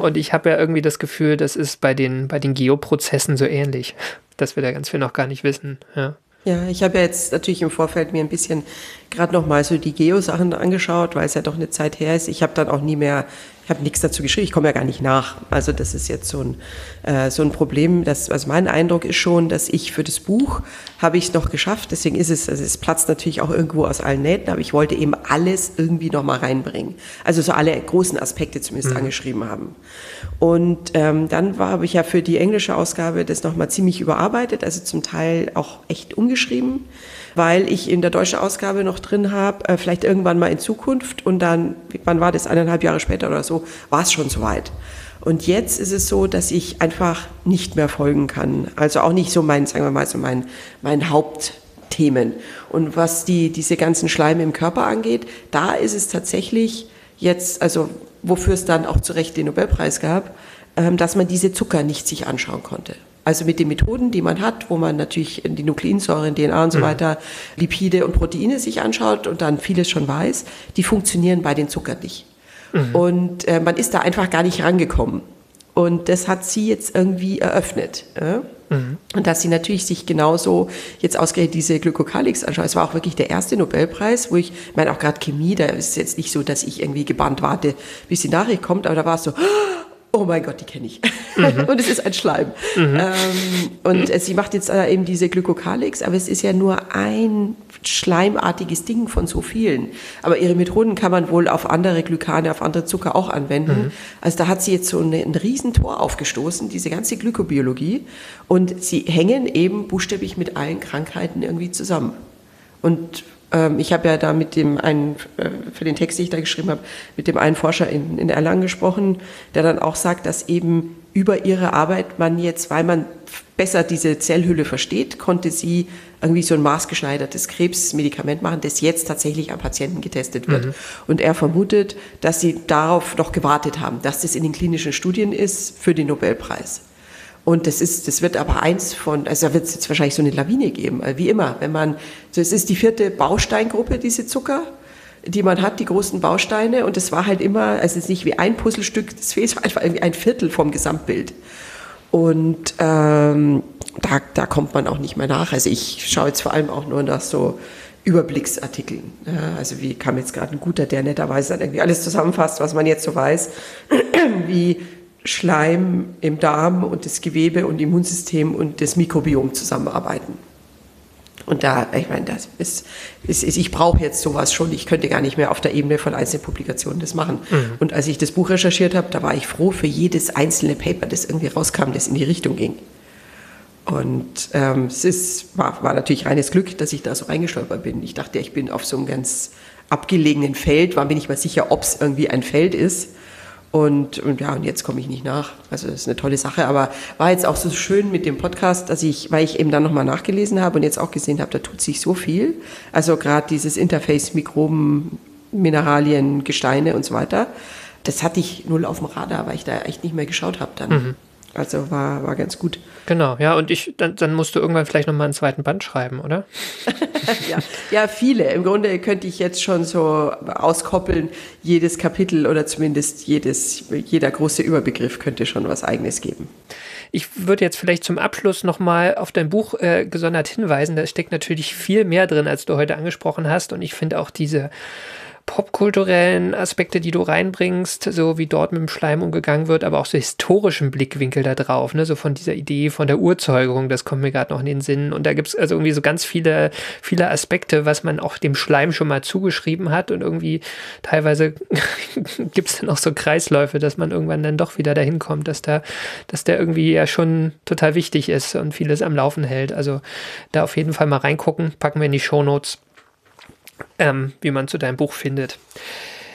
Und ich habe ja irgendwie das Gefühl, das ist bei den, bei den Geoprozessen so ähnlich, dass wir da ganz viel noch gar nicht wissen. Ja. Ja, ich habe ja jetzt natürlich im Vorfeld mir ein bisschen gerade noch mal so die Geo-Sachen angeschaut, weil es ja doch eine Zeit her ist. Ich habe dann auch nie mehr, ich habe nichts dazu geschrieben, ich komme ja gar nicht nach. Also das ist jetzt so ein, äh, so ein Problem. Das, also mein Eindruck ist schon, dass ich für das Buch habe ich es noch geschafft. Deswegen ist es, also es platzt natürlich auch irgendwo aus allen Nähten, aber ich wollte eben alles irgendwie noch mal reinbringen. Also so alle großen Aspekte zumindest angeschrieben haben. Und ähm, dann habe ich ja für die englische Ausgabe das nochmal ziemlich überarbeitet, also zum Teil auch echt umgeschrieben, weil ich in der deutschen Ausgabe noch drin habe, äh, vielleicht irgendwann mal in Zukunft und dann, wann war das, eineinhalb Jahre später oder so, war es schon soweit. Und jetzt ist es so, dass ich einfach nicht mehr folgen kann. Also auch nicht so mein, sagen wir mal, so mein, mein Hauptthemen. Und was die, diese ganzen Schleime im Körper angeht, da ist es tatsächlich jetzt, also wofür es dann auch zu Recht den Nobelpreis gab, ähm, dass man diese Zucker nicht sich anschauen konnte. Also mit den Methoden, die man hat, wo man natürlich die Nukleinsäuren, DNA und so weiter, Lipide und Proteine sich anschaut und dann vieles schon weiß, die funktionieren bei den Zuckern nicht. Und äh, man ist da einfach gar nicht rangekommen. Und das hat sie jetzt irgendwie eröffnet. Ja? Und dass sie natürlich sich genauso jetzt ausgerechnet diese Glykokalix anschaut. Es war auch wirklich der erste Nobelpreis, wo ich, ich meine auch gerade Chemie, da ist es jetzt nicht so, dass ich irgendwie gebannt warte, bis die Nachricht kommt, aber da war es so, oh mein Gott, die kenne ich. [LAUGHS] und es ist ein Schleim. Ähm, und äh, sie macht jetzt äh, eben diese Glykokalix, aber es ist ja nur ein schleimartiges Ding von so vielen. Aber ihre Methoden kann man wohl auf andere Glykane, auf andere Zucker auch anwenden. Also da hat sie jetzt so eine, ein Riesentor aufgestoßen, diese ganze Glykobiologie. Und sie hängen eben buchstäblich mit allen Krankheiten irgendwie zusammen. Und ich habe ja da mit dem einen, äh, für den Text, den ich da geschrieben habe, mit dem einen Forscher in, in Erlangen gesprochen, der dann auch sagt, dass eben über ihre Arbeit man jetzt, weil man besser diese Zellhülle versteht, konnte sie irgendwie so ein maßgeschneidertes Krebsmedikament machen, das jetzt tatsächlich am Patienten getestet wird. Und er vermutet, dass sie darauf noch gewartet haben, dass das in den klinischen Studien ist für den Nobelpreis. Und das ist, das wird aber eins von, also da wird es jetzt wahrscheinlich so eine Lawine geben, wie immer, wenn man, so es ist die vierte Bausteingruppe, diese Zucker, die man hat, die großen Bausteine, und es war halt immer, also es ist nicht wie ein Puzzlestück, das fehlt [LAUGHS] einfach irgendwie ein Viertel vom Gesamtbild. Und ähm, da, da kommt man auch nicht mehr nach. Also ich schaue jetzt vor allem auch nur nach so Überblicksartikeln. Ja, also wie kam jetzt gerade ein guter, der netterweise dann irgendwie alles zusammenfasst, was man jetzt so weiß, [CLEARS THROAT] wie Schleim im Darm und das Gewebe und Immunsystem und das Mikrobiom zusammenarbeiten. Und da, ich meine, das ist, ist, ist ich brauche jetzt sowas schon. Ich könnte gar nicht mehr auf der Ebene von einzelnen Publikationen das machen. Mhm. Und als ich das Buch recherchiert habe, da war ich froh für jedes einzelne Paper, das irgendwie rauskam, das in die Richtung ging. Und ähm, es ist, war, war natürlich reines Glück, dass ich da so reingestolpert bin. Ich dachte, ich bin auf so einem ganz abgelegenen Feld, war mir nicht mal sicher, ob es irgendwie ein Feld ist. Und, und ja, und jetzt komme ich nicht nach. Also das ist eine tolle Sache. Aber war jetzt auch so schön mit dem Podcast, dass ich, weil ich eben dann nochmal nachgelesen habe und jetzt auch gesehen habe, da tut sich so viel. Also gerade dieses Interface Mikroben, Mineralien, Gesteine und so weiter. Das hatte ich null auf dem Radar, weil ich da echt nicht mehr geschaut habe dann. Mhm. Also war, war ganz gut. Genau, ja, und ich, dann, dann musst du irgendwann vielleicht nochmal einen zweiten Band schreiben, oder? [LAUGHS] ja, ja, viele. Im Grunde könnte ich jetzt schon so auskoppeln, jedes Kapitel oder zumindest jedes, jeder große Überbegriff könnte schon was eigenes geben. Ich würde jetzt vielleicht zum Abschluss nochmal auf dein Buch äh, gesondert hinweisen. Da steckt natürlich viel mehr drin, als du heute angesprochen hast. Und ich finde auch diese popkulturellen Aspekte, die du reinbringst, so wie dort mit dem Schleim umgegangen wird, aber auch so historischen Blickwinkel da drauf, ne? so von dieser Idee von der Urzeugung, das kommt mir gerade noch in den Sinn. Und da gibt es also irgendwie so ganz viele, viele Aspekte, was man auch dem Schleim schon mal zugeschrieben hat und irgendwie teilweise [LAUGHS] gibt es dann auch so Kreisläufe, dass man irgendwann dann doch wieder dahin kommt, dass da, dass der irgendwie ja schon total wichtig ist und vieles am Laufen hält. Also da auf jeden Fall mal reingucken, packen wir in die Show Notes ähm, wie man zu deinem Buch findet.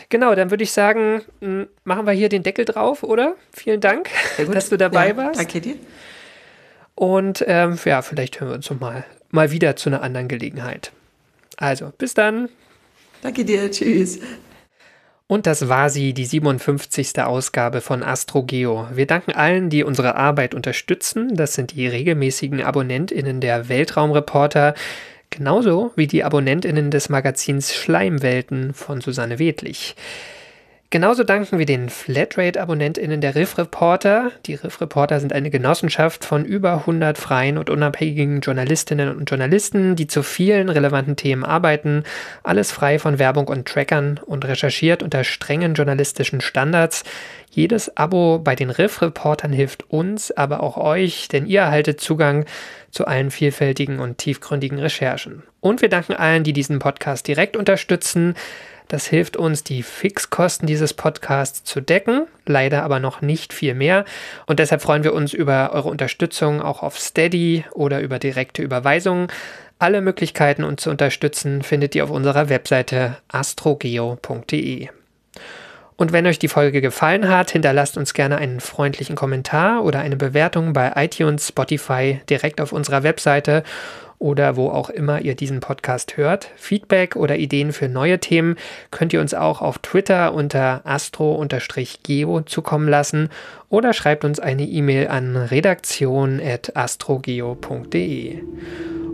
Genau, dann würde ich sagen, machen wir hier den Deckel drauf, oder? Vielen Dank, dass du dabei ja, warst. Danke dir. Und ähm, ja, vielleicht hören wir uns noch mal, mal wieder zu einer anderen Gelegenheit. Also, bis dann. Danke dir, tschüss. Und das war sie, die 57. Ausgabe von AstroGeo. Wir danken allen, die unsere Arbeit unterstützen. Das sind die regelmäßigen AbonnentInnen der Weltraumreporter, Genauso wie die AbonnentInnen des Magazins Schleimwelten von Susanne Wedlich. Genauso danken wir den Flatrate-AbonnentInnen der Riff Reporter. Die Riff Reporter sind eine Genossenschaft von über 100 freien und unabhängigen Journalistinnen und Journalisten, die zu vielen relevanten Themen arbeiten. Alles frei von Werbung und Trackern und recherchiert unter strengen journalistischen Standards. Jedes Abo bei den Riff Reportern hilft uns, aber auch euch, denn ihr erhaltet Zugang zu allen vielfältigen und tiefgründigen Recherchen. Und wir danken allen, die diesen Podcast direkt unterstützen. Das hilft uns, die Fixkosten dieses Podcasts zu decken, leider aber noch nicht viel mehr. Und deshalb freuen wir uns über eure Unterstützung auch auf Steady oder über direkte Überweisungen. Alle Möglichkeiten, uns zu unterstützen, findet ihr auf unserer Webseite astrogeo.de. Und wenn euch die Folge gefallen hat, hinterlasst uns gerne einen freundlichen Kommentar oder eine Bewertung bei iTunes, Spotify direkt auf unserer Webseite oder wo auch immer ihr diesen Podcast hört. Feedback oder Ideen für neue Themen könnt ihr uns auch auf Twitter unter astro-geo zukommen lassen oder schreibt uns eine E-Mail an redaktion.astrogeo.de.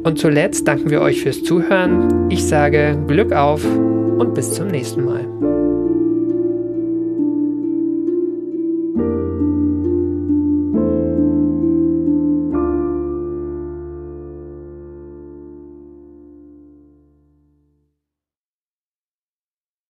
Und zuletzt danken wir euch fürs Zuhören. Ich sage Glück auf und bis zum nächsten Mal.